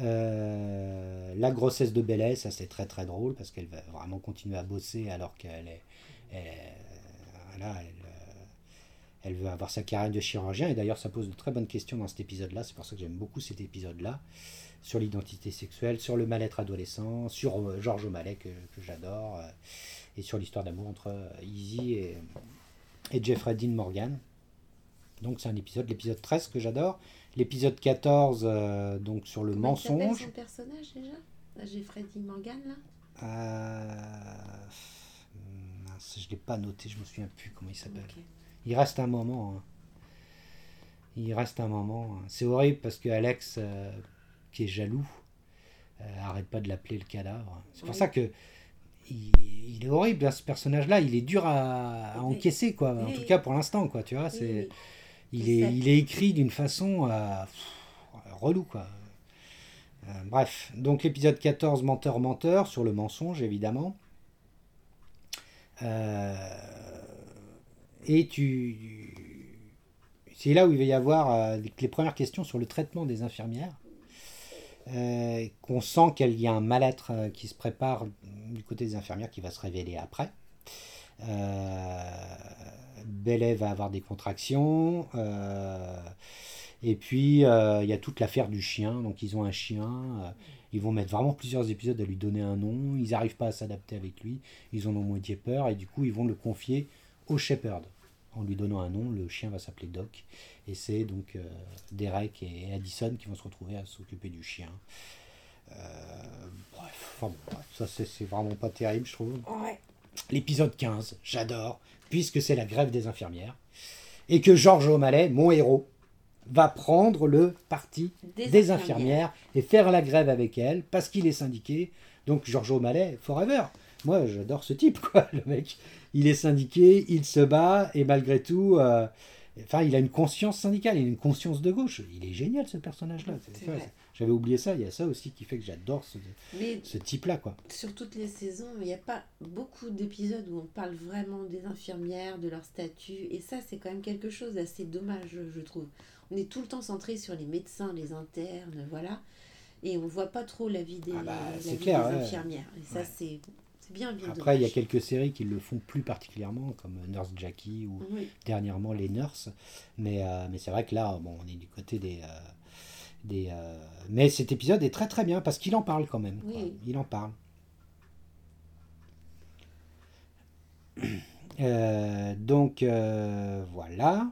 Euh, la grossesse de Bellet, ça c'est très très drôle parce qu'elle va vraiment continuer à bosser alors qu'elle est, elle, voilà, elle, euh, elle veut avoir sa carrière de chirurgien et d'ailleurs ça pose de très bonnes questions dans cet épisode-là. C'est pour ça que j'aime beaucoup cet épisode-là sur l'identité sexuelle, sur le mal-être adolescent, sur euh, Georges O'Malley que, que j'adore euh, et sur l'histoire d'amour entre Izzy et, et Jeffrey Dean Morgan. Donc c'est un épisode, l'épisode 13 que j'adore. L'épisode 14, euh, donc sur le Comment mensonge. son personnage déjà? Là, J'ai Freddy Morgan là? Euh, mince, je ne l'ai pas noté, je me souviens plus comment il s'appelle. Il reste un moment. hein. Il reste un moment. hein. C'est horrible parce que Alex, euh, qui est jaloux, arrête pas de l'appeler le cadavre. C'est pour ça que il, il est horrible hein, ce personnage-là. Il est dur à, encaisser quoi. En tout cas pour l'instant quoi. Tu vois, c'est. Il est il est écrit d'une façon euh, pff, relou quoi. Euh, bref, donc l'épisode 14, menteur menteur sur le mensonge évidemment. Euh, et tu. C'est là où il va y avoir euh, les premières questions sur le traitement des infirmières. Euh, qu'on sent qu'il y a un mal-être euh, qui se prépare du côté des infirmières qui va se révéler après. Bellet va avoir des contractions. euh, et puis, euh, il y a toute l'affaire du chien. Donc, ils ont un chien. euh, ils vont mettre vraiment plusieurs épisodes à lui donner un nom. Ils n'arrivent pas à s'adapter avec lui. Ils en ont moitié peur. Et du coup, ils vont le confier au shepherd. En lui donnant un nom, le chien va s'appeler Doc. Et c'est donc euh, Derek et Addison qui vont se retrouver à s'occuper du chien. Euh, bref, enfin bref, ça c'est c'est vraiment pas terrible, je trouve. Ouais. L'épisode 15, j'adore, puisque c'est la grève des infirmières. Et que Georges O'Malley, mon héros, va prendre le parti Des des, infirmières. infirmières et faire la grève avec elles parce qu'il est syndiqué. Donc Georges O'Malley, forever. Moi, j'adore ce type, quoi. Le mec, il est syndiqué, il se bat et malgré tout, euh, enfin, il a une conscience syndicale, il a une conscience de gauche. Il est génial ce personnage-là. C'est. J'avais oublié ça. Il y a ça aussi qui fait que j'adore ce, type-là, quoi. sur toutes les saisons, il n'y a pas beaucoup d'épisodes où on parle vraiment des infirmières, de leur statut. Et ça, c'est quand même quelque chose d'assez dommage, je, trouve. On est tout le temps centré sur les médecins, les internes, voilà. Et on ne voit pas trop la vie des, Ah bah, la c'est vie clair, des ouais. infirmières. Et ça, Ouais. c'est bien, bien Après, il y a quelques séries qui le font plus particulièrement, comme Nurse Jackie ou Oui, dernièrement les Nurses. Mais, euh, mais c'est vrai que là, bon, on est du côté des. euh, des euh, Mais cet épisode est très très bien parce qu'il en parle quand même. quoi. Il en parle. Euh, donc euh, voilà.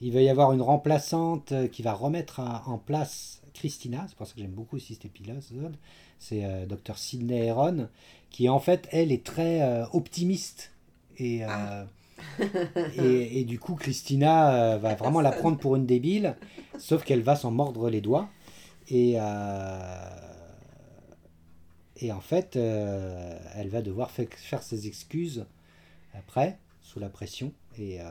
Il va y avoir une remplaçante qui va remettre à- en place Christina. C'est pour ça que j'aime beaucoup aussi cet épisode. C'est euh, Dr Sidney Heron qui en fait elle est très euh, optimiste et, euh, et, et du coup Christina euh, va vraiment la prendre pour une débile sauf qu'elle va s'en mordre les doigts. Et euh, et en fait euh, elle va devoir fa- faire ses excuses après sous la pression. Et euh,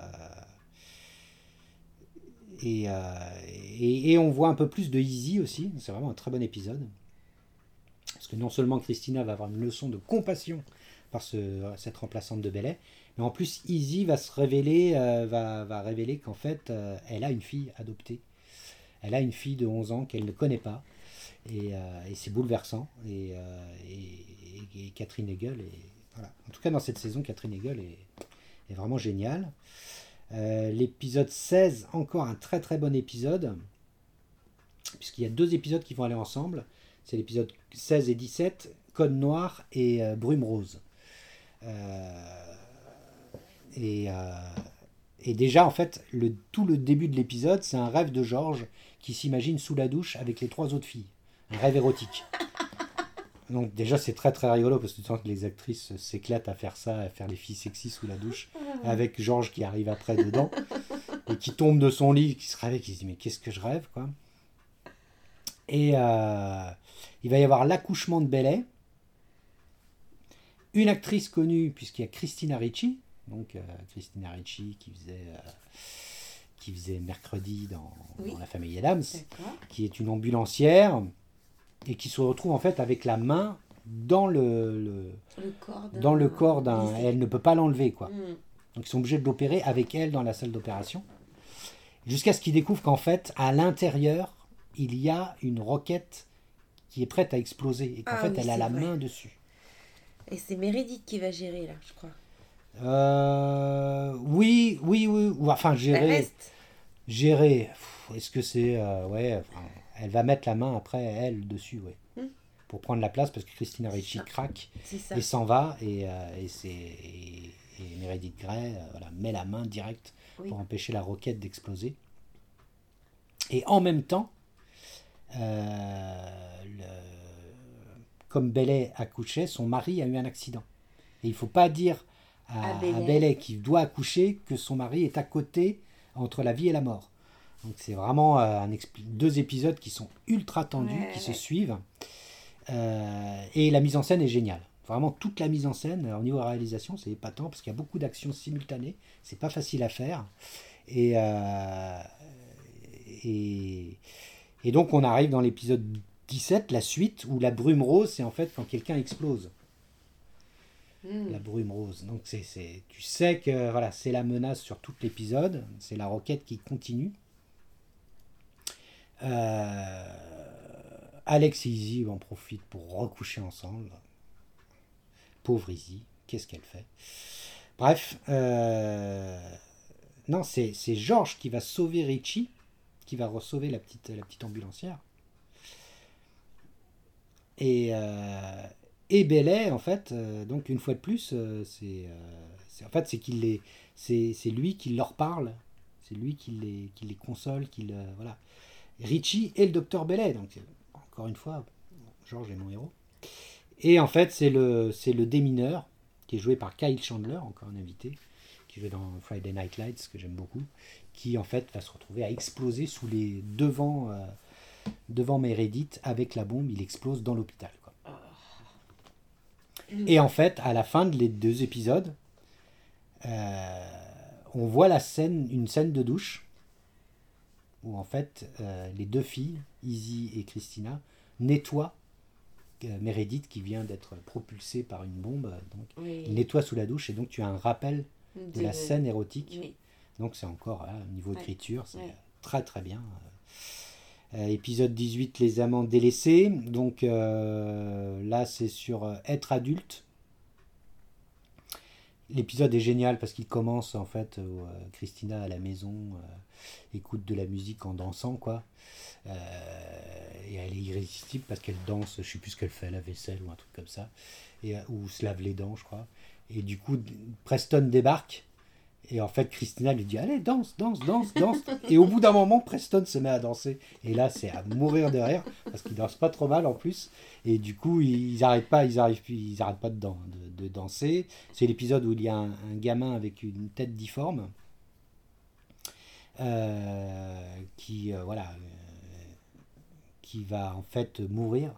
et, et, et on voit un peu plus de Easy aussi. C'est vraiment un très bon épisode. Parce que non seulement Christina va avoir une leçon de compassion par ce, cette remplaçante de Bellet, mais en plus Easy va se révéler, euh, va, révéler qu'en fait euh, elle a une fille adoptée. Elle a une fille de 11 ans qu'elle ne connaît pas. Et, euh, et c'est bouleversant. Et, et- et- et Catherine Hegel est. En tout cas, dans cette saison, Catherine Hegel est, vraiment géniale. L'épisode 16, encore un très très bon épisode, puisqu'il y a deux épisodes qui vont aller ensemble. C'est l'épisode 16 et 17, Code Noir et Brume Rose. Et, et, déjà, en fait, tout le début de l'épisode, c'est un rêve de Georges qui s'imagine sous la douche avec les trois autres filles. Un rêve érotique. Donc déjà c'est très très rigolo parce que tu sens que les actrices s'éclatent à faire ça, à faire les filles sexy sous la douche, avec Georges qui arrive après dedans et qui tombe de son lit, qui se réveille, qui se dit mais qu'est-ce que je rêve quoi. Et euh, il va y avoir l'accouchement de Bellet, une actrice connue puisqu'il y a Christina Ricci, donc euh, Christina Ricci qui faisait euh, qui faisait mercredi dans, dans La famille Adams, qui est une ambulancière et qui se retrouve en fait avec la main dans le, dans le corps d'un elle ne peut pas l'enlever quoi. Mm. donc ils sont obligés de l'opérer avec elle dans la salle d'opération jusqu'à ce qu'ils découvrent qu'en fait à l'intérieur il y a une roquette qui est prête à exploser et qu'en ah fait elle a la main dessus. Et c'est Meredith qui va gérer là je crois euh, oui oui oui enfin gérer gérer est-ce que c'est euh, ouais elle va mettre la main après elle dessus, ouais. Hmm. Pour prendre la place parce que Christina Ricci craque et s'en va et, euh, et, et, Meredith Grey euh, voilà, met la main directe pour empêcher la roquette d'exploser. Et en même temps, euh, comme Bellet accouchait, son mari a eu un accident. Et il ne faut pas dire à, à, qui doit accoucher que son mari est à côté entre la vie et la mort. Donc c'est vraiment euh, un deux épisodes qui sont ultra tendus, qui se suivent. Euh, et la mise en scène est géniale. Vraiment toute la mise en scène, au niveau de la réalisation, c'est épatant parce qu'il y a beaucoup d'actions simultanées. C'est pas facile à faire. Et, euh, et, et, donc on arrive dans l'épisode 17, la suite, où la brume rose, c'est en fait quand quelqu'un explose. Hmm. La brume rose. Donc c'est, tu sais que voilà, c'est la menace sur tout l'épisode. C'est la roquette qui continue. Euh, Alex et Izzy en profitent pour recoucher ensemble. Pauvre Izzy, qu'est-ce qu'elle fait? Bref, euh, non, c'est Georges qui va sauver Richie, qui va sauver la petite, la petite ambulancière. Et, euh, et Bellet, en fait, euh, donc une fois de plus, c'est en fait c'est qu'il c'est lui qui leur parle, c'est lui qui les, qui les console, qui voilà. Richie et le docteur Bellet. Donc, encore une fois, Georges est mon héros. Et en fait, c'est le, c'est le démineur, qui est joué par Kyle Chandler, encore un invité, qui joue dans Friday Night Lights, que j'aime beaucoup, qui en fait va se retrouver à exploser sous les devant, euh, devant Meredith avec la bombe. Il explose dans l'hôpital. Et en fait, à la fin de les deux épisodes, euh, on voit la scène, une scène de douche où en fait euh, les deux filles, Izzy et Christina, nettoient euh, Meredith qui vient d'être propulsée par une bombe. Donc, Ils nettoient sous la douche et donc tu as un rappel de, la scène érotique. Donc c'est encore au niveau d'écriture, c'est très très bien. Euh, épisode 18, les amants délaissés. Donc là c'est sur être adulte. L'épisode est génial parce qu'il commence en fait Christina à la maison écoute de la musique en dansant, quoi. Euh, et elle est irrésistible parce qu'elle danse, je sais plus ce qu'elle fait, la vaisselle ou un truc comme ça, ou se lave les dents, je crois. Et du coup, Preston débarque. Et en fait, Christina lui dit Allez, danse, danse, danse, danse. Et au bout d'un moment, Preston se met à danser. Et là, c'est à mourir de rire, parce qu'il danse pas trop mal en plus. Et du coup, ils n'arrêtent pas, ils ils pas de danser. C'est l'épisode où il y a un, gamin avec une tête difforme. Euh, qui euh, voilà euh, qui va en fait mourir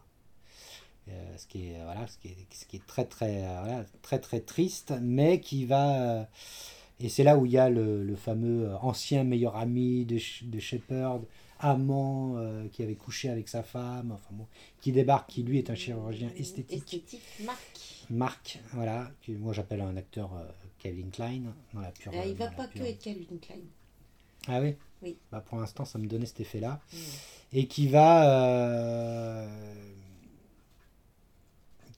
ce qui est voilà ce qui est, ce qui est très très voilà, très très triste mais qui va et c'est là où il y a le, le fameux ancien meilleur ami de, de Shepard amant qui avait couché avec sa femme enfin bon, qui débarque qui lui est un chirurgien esthétique esthétique Marc Marc voilà que moi j'appelle un acteur Calvin Klein dans la pure il va pas que être Calvin Klein ah oui? Oui. Bah pour l'instant, ça me donnait cet effet-là. Mm. Et qui va. Euh,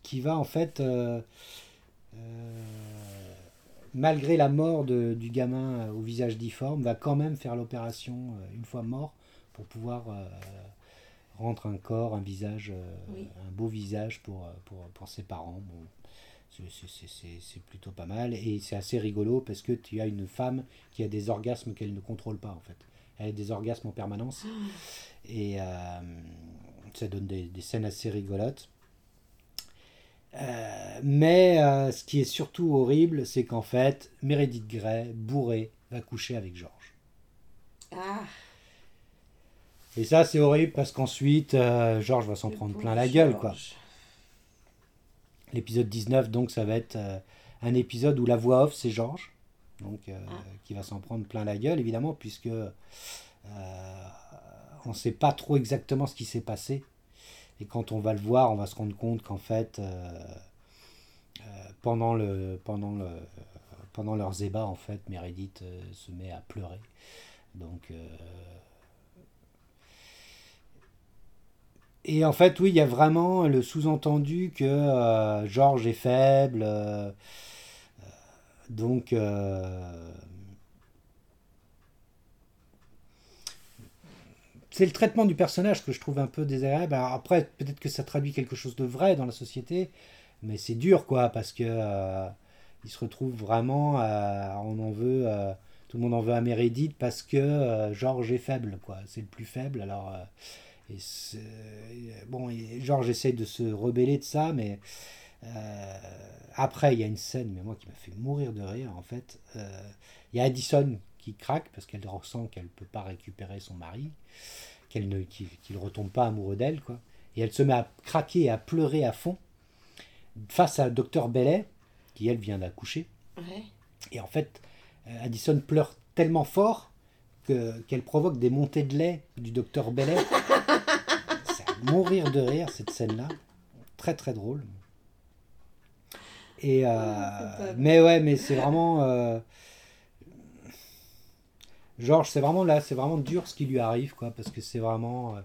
qui va en fait. Euh, malgré la mort de- du gamin au visage difforme, va quand même faire l'opération euh, une fois mort pour pouvoir euh, rendre un corps, un visage, euh, Oui. un beau visage pour, euh, pour, pour ses parents. Bon, c'est- plutôt pas mal et c'est assez rigolo parce que tu as une femme qui a des orgasmes qu'elle ne contrôle pas en fait. Elle a des orgasmes en permanence et euh, ça donne des, des scènes assez rigolotes. Euh, mais euh, ce qui est surtout horrible, c'est qu'en fait, Meredith Grey, bourrée, va coucher avec George. Ah, Et ça, c'est horrible parce qu'ensuite, euh, George va s'en prendre plein la gueule, quoi. L'épisode 19, donc, ça va être euh, un épisode où la voix off, c'est George, donc, Ah. qui va s'en prendre plein la gueule, évidemment, puisque on ne sait pas trop exactement ce qui s'est passé. Et quand on va le voir, on va se rendre compte qu'en fait, euh, euh, pendant, le, pendant, le, pendant leurs ébats, en fait, Meredith euh, se met à pleurer. Donc, Et en fait, oui, il y a vraiment le sous-entendu que euh, George est faible. donc, c'est le traitement du personnage que je trouve un peu désagréable. Après, peut-être que ça traduit quelque chose de vrai dans la société, mais c'est dur, quoi, parce que euh, il se retrouve vraiment, à- on en veut, euh, tout le monde en veut à Meredith parce que euh, George est faible, quoi. C'est le plus faible, alors. euh, et bon, et George essaye de se rebeller de ça, mais euh, après, il y a une scène, mais moi qui m'a fait mourir de rire, en fait. Euh, il y a Addison qui craque parce qu'elle ressent qu'elle ne peut pas récupérer son mari, qu'elle ne, qu'il qu'il retombe pas amoureux d'elle, quoi. Et elle se met à craquer et à pleurer à fond face à Dr Bellet, qui elle vient d'accoucher. Ouais. Et en fait, euh, Addison pleure tellement fort que, qu'elle provoque des montées de lait du docteur Bellet. C'est à mourir de rire cette scène-là. Très très drôle. Et, euh, mais ouais, mais c'est vraiment. euh, Georges, c'est vraiment là, c'est vraiment dur ce qui lui arrive, quoi, parce que c'est vraiment. euh,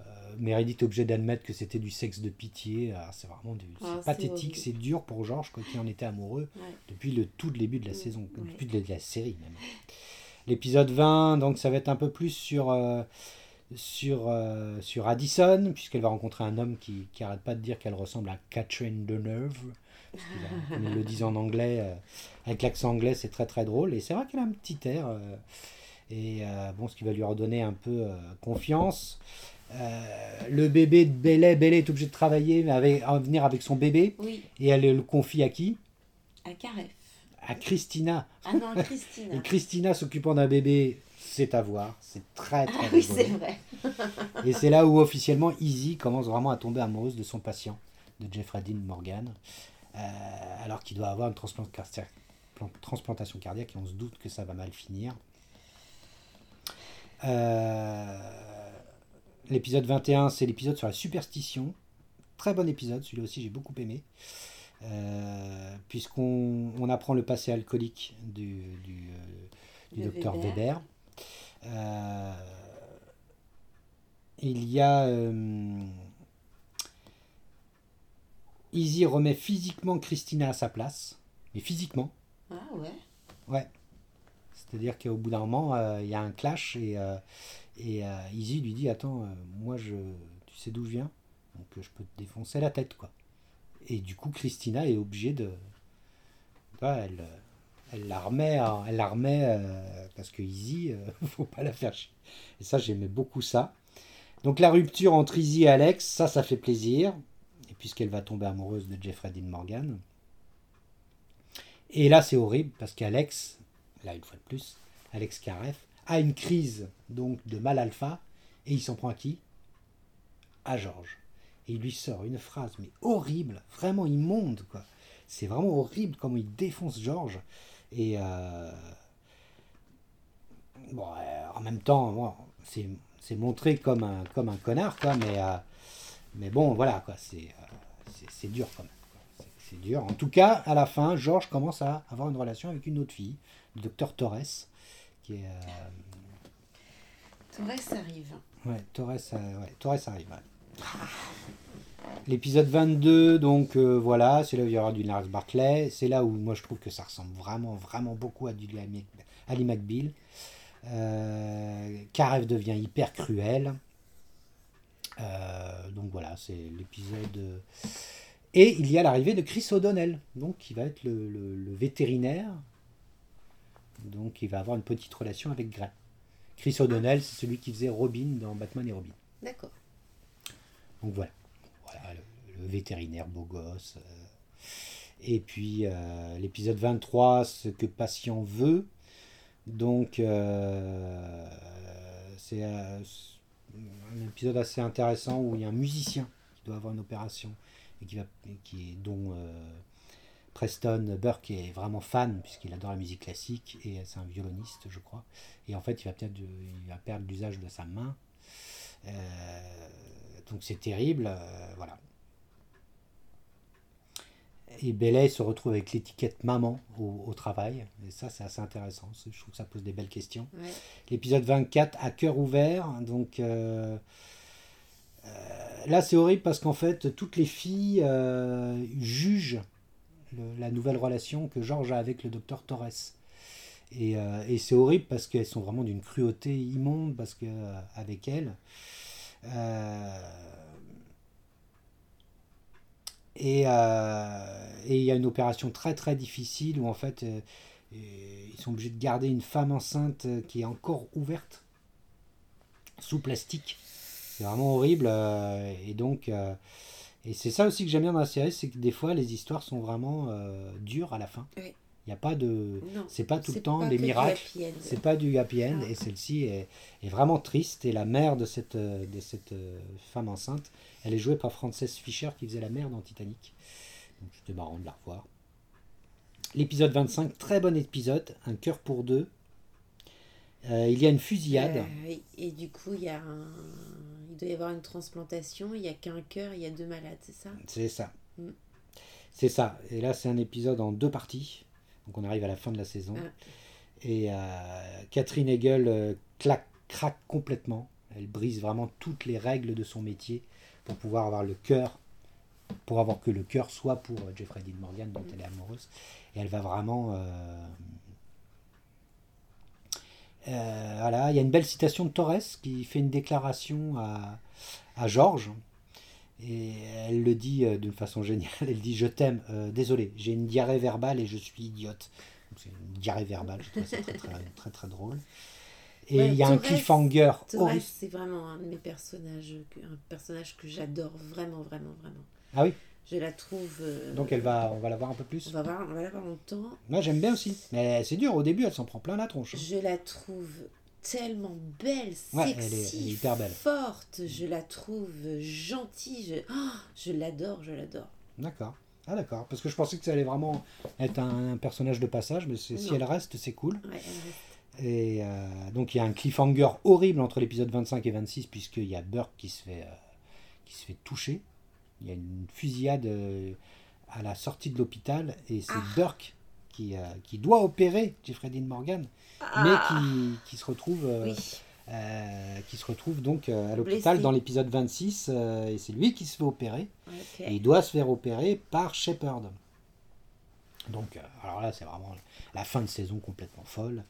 euh, Meredith est obligée d'admettre que c'était du sexe de pitié. Alors, C'est vraiment du, c'est Ah, pathétique, c'est dur pour Georges, quoi, qui en était amoureux Ouais. depuis le tout début de la Mm, saison, ouais. depuis de la, de la série même. L'épisode 20, donc ça va être un peu plus sur, euh, sur, euh, sur Addison, puisqu'elle va rencontrer un homme qui qui arrête pas de dire qu'elle ressemble à Catherine Deneuve. Parce qu'il a- Comme ils le disent en anglais, avec l'accent anglais, c'est très très drôle. Et c'est vrai qu'elle a un petit air. Et euh, bon, ce qui va lui redonner un peu euh, confiance. Euh, le bébé de Bellet, Bellet est obligé de travailler, mais avec, à venir avec son bébé. Oui, Et elle le confie à qui? À Caref. À Christina. Ah non, Christine. Et Christina s'occupant d'un bébé, c'est à voir. C'est très très Ah oui, c'est vrai. Et c'est là où officiellement Izzy commence vraiment à tomber amoureuse de son patient, de Jeffrey Dean Morgan, euh, alors qu'il doit avoir une transplantation cardiaque et on se doute que ça va mal finir. Euh, l'épisode 21, c'est l'épisode sur la superstition. Très bon épisode, celui-là aussi j'ai beaucoup aimé. Euh, Puisqu'on on apprend le passé alcoolique du, du, euh, du docteur Weber. Weber. Il y a. Izzy remet physiquement Christina à sa place. Mais physiquement. Ah ouais. Ouais. C'est-à-dire qu'au bout d'un moment, euh, il y a un clash et, euh, et euh, Izzy lui dit Attends, moi, je, tu sais d'où je viens? Donc je peux te défoncer la tête, quoi. Et du coup, Christina est obligée de. elle, elle la remet, elle la remet parce que Izzy, faut pas la faire chier. Et ça, j'aimais beaucoup ça. Donc la rupture entre Izzy et Alex, ça, ça fait plaisir. Et puisqu'elle va tomber amoureuse de Jeffrey Dean Morgan. Et là, c'est horrible parce qu'Alex, là une fois de plus, Alex Caref, a une crise donc de mal alpha et il s'en prend à qui? À Georges. Et il lui sort une phrase, mais horrible, vraiment immonde, quoi. C'est vraiment horrible comment il défonce Georges. Et euh, bon, euh, en même temps, c'est montré comme un, comme un connard, quoi, mais, euh, mais bon, voilà, quoi, c'est dur quand même. C'est- dur. En tout cas, à la fin, Georges commence à avoir une relation avec une autre fille, le docteur Torres, qui est. euh, Torres arrive. ouais, Torres, euh, ouais, Torres arrive. ouais. L'épisode 22, donc euh, voilà, c'est là où il y aura du Lars Barclay. C'est là où moi je trouve que ça ressemble vraiment, vraiment beaucoup à du Ali McBeal. Karev devient hyper cruel. Donc voilà, c'est l'épisode. Et il y a l'arrivée de Chris O'Donnell, donc qui va être le, vétérinaire. Donc il va avoir une petite relation avec Gray. Chris O'Donnell, c'est celui qui faisait Robin dans Batman et Robin. D'accord. Donc voilà, voilà le, vétérinaire beau gosse. Euh. Et puis euh, l'épisode 23, ce que patient veut. Donc euh, c'est un épisode assez intéressant où il y a un musicien qui doit avoir une opération et qui va, qui est, dont Preston Burke est vraiment fan puisqu'il adore la musique classique et c'est un violoniste je crois et en fait il va peut-être il va perdre l'usage de sa main donc c'est terrible, euh, voilà. Et Belay se retrouve avec l'étiquette maman au, travail. Et ça, c'est assez intéressant. Je trouve que ça pose des belles questions. L'épisode 24, à cœur ouvert. Donc euh, euh, là, c'est horrible parce qu'en fait, toutes les filles jugent la nouvelle relation que Georges a avec le docteur Torres. Et, et c'est horrible parce qu'elles sont vraiment d'une cruauté immonde parce que avec elle, euh, euh, et il y a une opération très très difficile où en fait euh, ils sont obligés de garder une femme enceinte qui est encore ouverte sous plastique. C'est vraiment horrible. et donc, et c'est ça aussi que j'aime bien dans la série, c'est que des fois les histoires sont vraiment dures à la fin. Il n'y a pas de. C'est pas tout le temps des miracles. C'est pas du happy end. Et celle-ci est, est, vraiment triste. Et la mère de cette, de cette euh, femme enceinte, elle est jouée par Frances Fisher qui faisait la mère dans Titanic. Donc c'était marrant de la revoir. L'épisode 25, très bon épisode. Un cœur pour deux. Euh, il y a une fusillade. Euh, et du coup, il, y a un... il doit y avoir une transplantation. Il n'y a qu'un cœur, il y a deux malades, c'est ça? C'est ça. Mm. C'est ça. Et là, c'est un épisode en deux parties. Donc on arrive à la fin de la saison. Ah. Et euh, Catherine Hegel euh, craque complètement. Elle brise vraiment toutes les règles de son métier pour pouvoir avoir le cœur, pour avoir que le cœur soit pour Jeffrey Dean Morgan dont elle est amoureuse. Et elle va vraiment... voilà, il y a une belle citation de Torres qui fait une déclaration à, à Georges et elle le dit euh, d'une façon géniale. Elle dit Je t'aime, euh, désolé, j'ai une diarrhée verbale et je suis idiote. C'est une diarrhée verbale, je trouve ça très très, très, très drôle. Et il y a un cliffhanger. C'est vraiment un de mes personnages, un personnage que j'adore vraiment, vraiment, vraiment. Ah oui? Je la trouve. Euh, Donc elle va, on va la voir un peu plus. On va, voir, on va la voir longtemps. Moi j'aime bien aussi. Mais c'est dur, au début elle s'en prend plein la tronche. Je la trouve tellement belle, sexy, hyper belle. forte. Je la trouve gentille. Je, oh, je l'adore, je l'adore. D'accord. Ah d'accord, parce que je pensais que ça allait vraiment être un, personnage de passage, mais si elle reste, c'est cool. Et euh, donc il y a un cliffhanger horrible entre l'épisode 25 et 26, puisqu'il y a Burke qui se fait, euh, qui se fait toucher. Il y a une fusillade euh, à la sortie de l'hôpital, et c'est ah. Burke qui, qui doit opérer Jeffrey Dean Morgan mais ah. qui, qui, se retrouve. Euh, euh, qui se retrouve donc euh, à l'hôpital dans l'épisode 26 et c'est lui qui se fait opérer et il doit se faire opérer par Shepard. Donc alors là c'est vraiment la fin de saison complètement folle.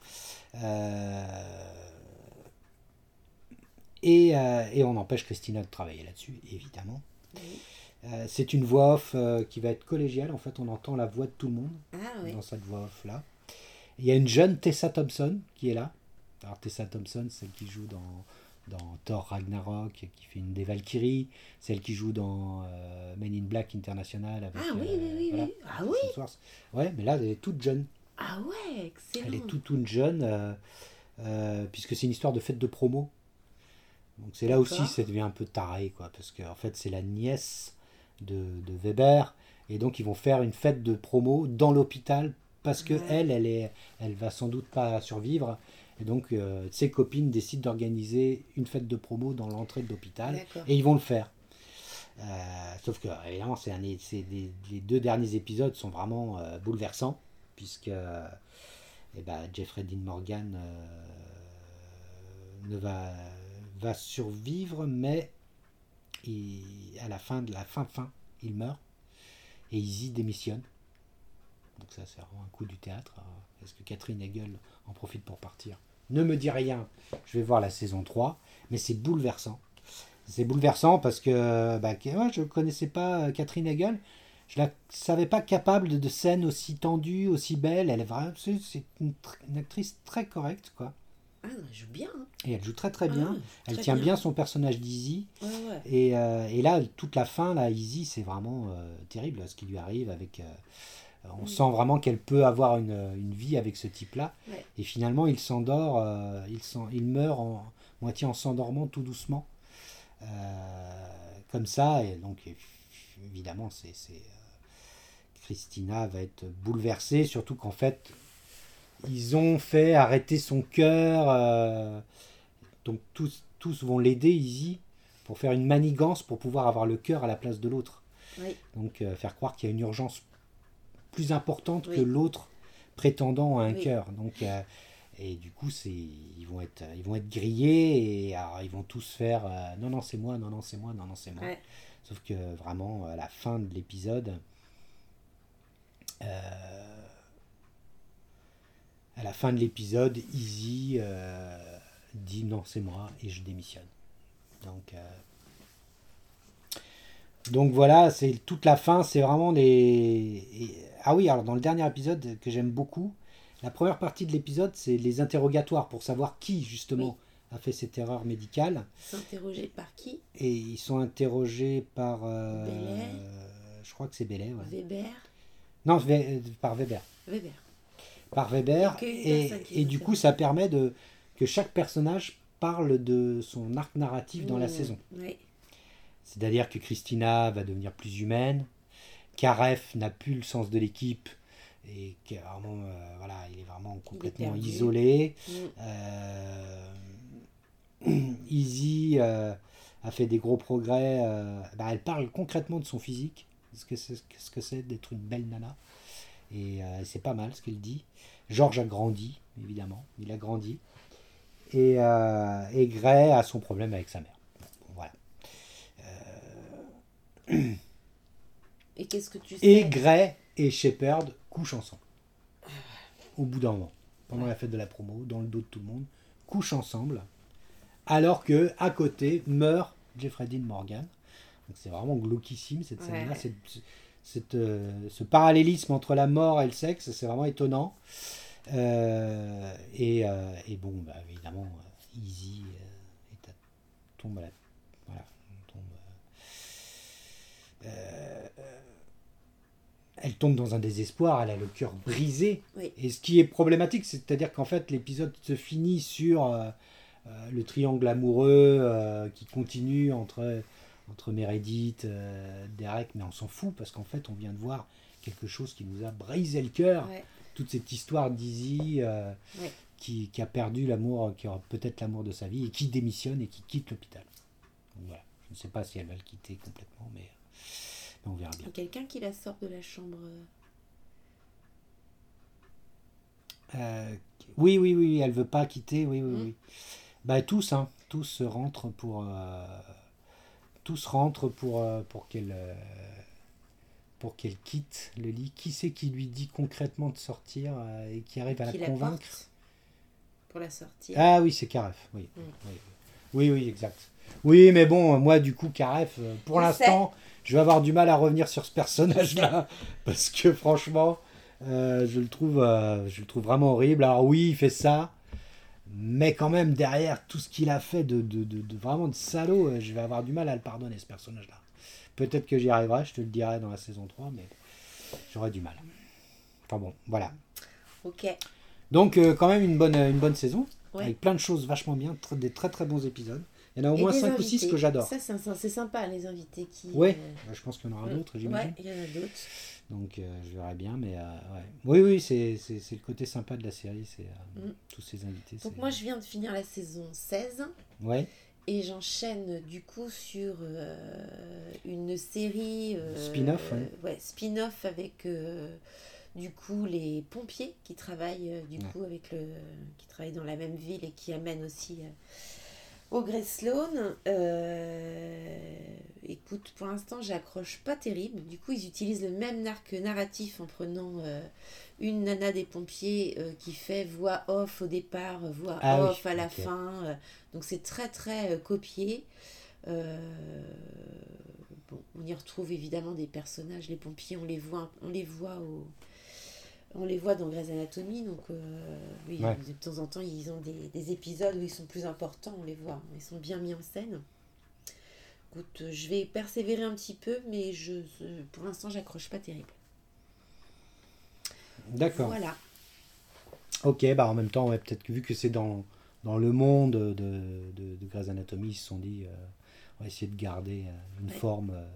Et, et, on empêche Christina de travailler là-dessus, évidemment. C'est une voix off qui va être collégiale. En fait, on entend la voix de tout le monde ah dans cette voix off là. Il y a une jeune Tessa Thompson qui est là. Alors Tessa Thompson, celle qui joue dans, dans Thor Ragnarok, qui fait une des Valkyries, celle qui joue dans euh, Men in Black International. Avec, ah oui, oui, oui, oui. Ah oui Ouais, mais là, elle est toute jeune. Ah ouais, excellent. Elle est toute, toute jeune, euh, euh, puisque c'est une histoire de fête de promo. Donc c'est là aussi, ça devient un peu taré, quoi, parce qu'en en fait, c'est la nièce de, de Weber, et donc ils vont faire une fête de promo dans l'hôpital parce que elle, elle est, elle va sans doute pas survivre. Et donc, euh, ses copines décident d'organiser une fête de promo dans l'entrée de l'hôpital. Et ils vont le faire. Euh, sauf que, évidemment, c'est les deux derniers épisodes sont vraiment euh, bouleversants, puisque eh ben, Jeffrey Dean Morgan ne va, va survivre, mais il- à la fin de la fin fin, il meurt et Izzy démissionne. Donc ça, c'est vraiment un coup du théâtre. Est-ce que Catherine Hegel en profite pour partir Ne me dis rien, je vais voir la saison 3, mais c'est bouleversant. C'est bouleversant parce que bah, je ne connaissais pas euh, Catherine Hegel. Je la savais pas capable de, scènes aussi tendues, aussi belles. Elle est vraiment, c'est une actrice très correcte, quoi. Ah, elle joue bien. hein. Et elle joue très très bien. Ah, elle très tient bien. son personnage d'Izzy. Ouais, ouais. Et, euh, et là, toute la fin, là, Izzy, c'est vraiment euh, terrible ce qui lui arrive. Avec, euh, on Mm. sent vraiment qu'elle peut avoir une, une vie avec ce type-là. Ouais. Et finalement, il s'endort, il, il meurt en moitié en s'endormant tout doucement. Comme ça, et donc évidemment, c'est, Christina va être bouleversée, surtout qu'en fait, ils ont fait arrêter son cœur. euh, donc tous, tous vont l'aider, Izzy, pour faire une manigance pour pouvoir avoir le cœur à la place de l'autre. Oui. Donc euh, faire croire qu'il y a une urgence plus importante Oui. que l'autre prétendant à un Oui. cœur. Donc euh, et du coup c'est ils vont être ils vont être grillés et alors, ils vont tous faire non non c'est moi non non c'est moi non non c'est moi. Ouais. Sauf que vraiment à la fin de l'épisode euh, à la fin de l'épisode Izzy euh, dit non c'est moi et je démissionne. Donc euh, donc voilà, c'est toute la fin, c'est vraiment des. Ah oui, alors dans le dernier épisode que j'aime beaucoup, la première partie de l'épisode, c'est les interrogatoires pour savoir qui justement a fait cette erreur médicale. S'interroger par qui? Et ils sont interrogés par. euh, je crois que c'est Bellet, ouais. Weber Non, par Weber. Weber. Par Weber. Et, et du coup, ça. permet de que chaque personnage parle de son arc narratif dans la Mmh. saison. Oui. C'est-à-dire que Christina va devenir plus humaine, Karef n'a plus le sens de l'équipe et qui est vraiment, euh, voilà, il est vraiment complètement isolé. Mmh. Euh, Izzy euh, a fait des gros progrès. euh, bah, elle parle concrètement de son physique, ce que c'est ce que c'est d'être une belle nana? Et euh, c'est pas mal ce qu'elle dit. Georges a grandi, évidemment, il a grandi. Et, euh, et Gray a son problème avec sa mère. Bon, voilà. Et qu'est-ce que tu sais? Et Gray et Shepard couchent ensemble. Au bout d'un moment, pendant la fête de la promo, dans le dos de tout le monde, couchent ensemble. Alors que à côté meurt Jeffrey Dean Morgan. Donc c'est vraiment glauquissime cette scène-là. Cette- euh, ce parallélisme entre la mort et le sexe, c'est vraiment étonnant. Euh, et, euh, et bon, bah, évidemment, Easy euh, tombe à la. Voilà, tombe, elle tombe dans un désespoir, elle a le cœur brisé. Oui. Et ce qui est problématique, c'est-à-dire qu'en fait, l'épisode se finit sur le triangle amoureux qui continue entre, entre Meredith, euh, Derek, mais on s'en fout parce qu'en fait, on vient de voir quelque chose qui nous a brisé le cœur. Ouais. Toute cette histoire d'Izzy euh, Ouais. qui, qui a perdu l'amour, qui aura peut-être l'amour de sa vie et qui démissionne et qui quitte l'hôpital. Voilà. Je ne sais pas si elle va le quitter complètement, mais, mais on verra bien. Il y a quelqu'un qui la sort de la chambre. euh, oui, oui, oui, elle veut pas quitter, oui, oui, Mm. oui. Bah tous, hein, tous rentrent pour, euh, tous rentrent pour, euh, pour qu'elle, euh, pour qu'elle quitte le lit. Qui c'est qui lui dit concrètement de sortir euh, et qui arrive à qui la la convaincre pour la sortir. Ah oui, c'est Karef, oui. Mm. oui. Oui, oui, exact. Oui, mais bon, moi, du coup, Karef, euh, pour l'instant, je vais avoir du mal à revenir sur ce personnage-là, parce que franchement, euh, je, le trouve, euh, je le trouve vraiment horrible. Alors oui, il fait ça, mais quand même, derrière tout ce qu'il a fait de, de, de- de vraiment de salaud, euh, je vais avoir du mal à le pardonner, ce personnage-là. Peut-être que j'y arriverai, je te le dirai dans la saison 3, mais j'aurai du mal. Enfin bon, voilà. Ok. Donc, euh, quand même, une bonne, une bonne saison. Ouais. Avec plein de choses vachement bien, tr- des très très bons épisodes. Il y en a au Et moins des 5 ou 6 invités. que j'adore. Ça, c'est sympa, les invités qui. Ouais, euh, je pense qu'il y en aura d'autres, j'imagine. Ouais, il y en a d'autres. Donc euh, je verrai bien, mais euh, ouais. Oui, oui, c'est c'est- c'est le côté sympa de la série, c'est euh, Mm. tous ces invités. Donc c'est- moi, je viens de finir la saison 16 Ouais, et j'enchaîne du coup sur une série. Spin-off, ouais. ouais, spin-off avec du coup les pompiers qui travaillent du Ouais. coup avec le. qui travaillent dans la même ville et qui amènent aussi. Euh, Audrey Sloan, euh, écoute, pour l'instant, j'accroche pas terrible. Du coup, ils utilisent le même arc narratif en prenant euh, une nana des pompiers euh, qui fait voix off au départ, voix Ah oui, off à la fin. euh, donc, c'est très, très euh, copié. Bon, on y retrouve évidemment des personnages. Les pompiers, on les voit, on les voit au. On les voit dans Grey's Anatomy, donc euh, oui, Ouais. de temps en temps, ils ont des, des épisodes où ils sont plus importants, on les voit, ils sont bien mis en scène. Écoute, je vais persévérer un petit peu, mais je, pour l'instant, j'accroche pas terrible. D'accord. Voilà. Ok, bah en même temps, ouais, peut-être que vu que c'est dans, dans le monde de, de, de Grey's Anatomy, ils se sont dit, euh, on va essayer de garder euh, une Ouais. forme. euh,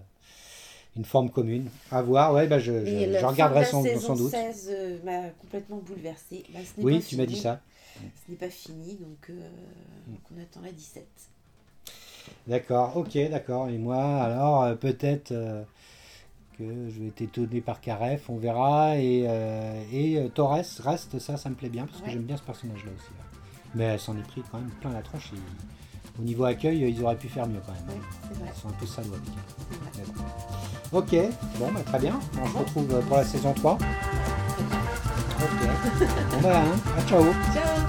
une forme commune. À voir, ouais, bah je, je, la regarderai de la sans, saison doute. 16 euh, m'a complètement bouleversée. Bah, ce Oui, pas tu m'as dit ça. Ce n'est pas fini, donc, euh, donc on attend la 17. D'accord, ok, d'accord. Et moi, alors, euh, peut-être que je vais être étonné par Caref, on verra. Et, et Torres reste, ça, ça me plaît bien, parce que j'aime bien ce personnage-là aussi. ouais. Mais elle s'en est pris quand même plein la tronche. et au niveau accueil, ils auraient pu faire mieux quand même. Ouais, c'est vrai. Ils sont un peu salauds avec elle. Ok, bon, bah, très bien. On se retrouve euh, pour la saison 3. Ok. Bon, bah, hein, à ciao. Ciao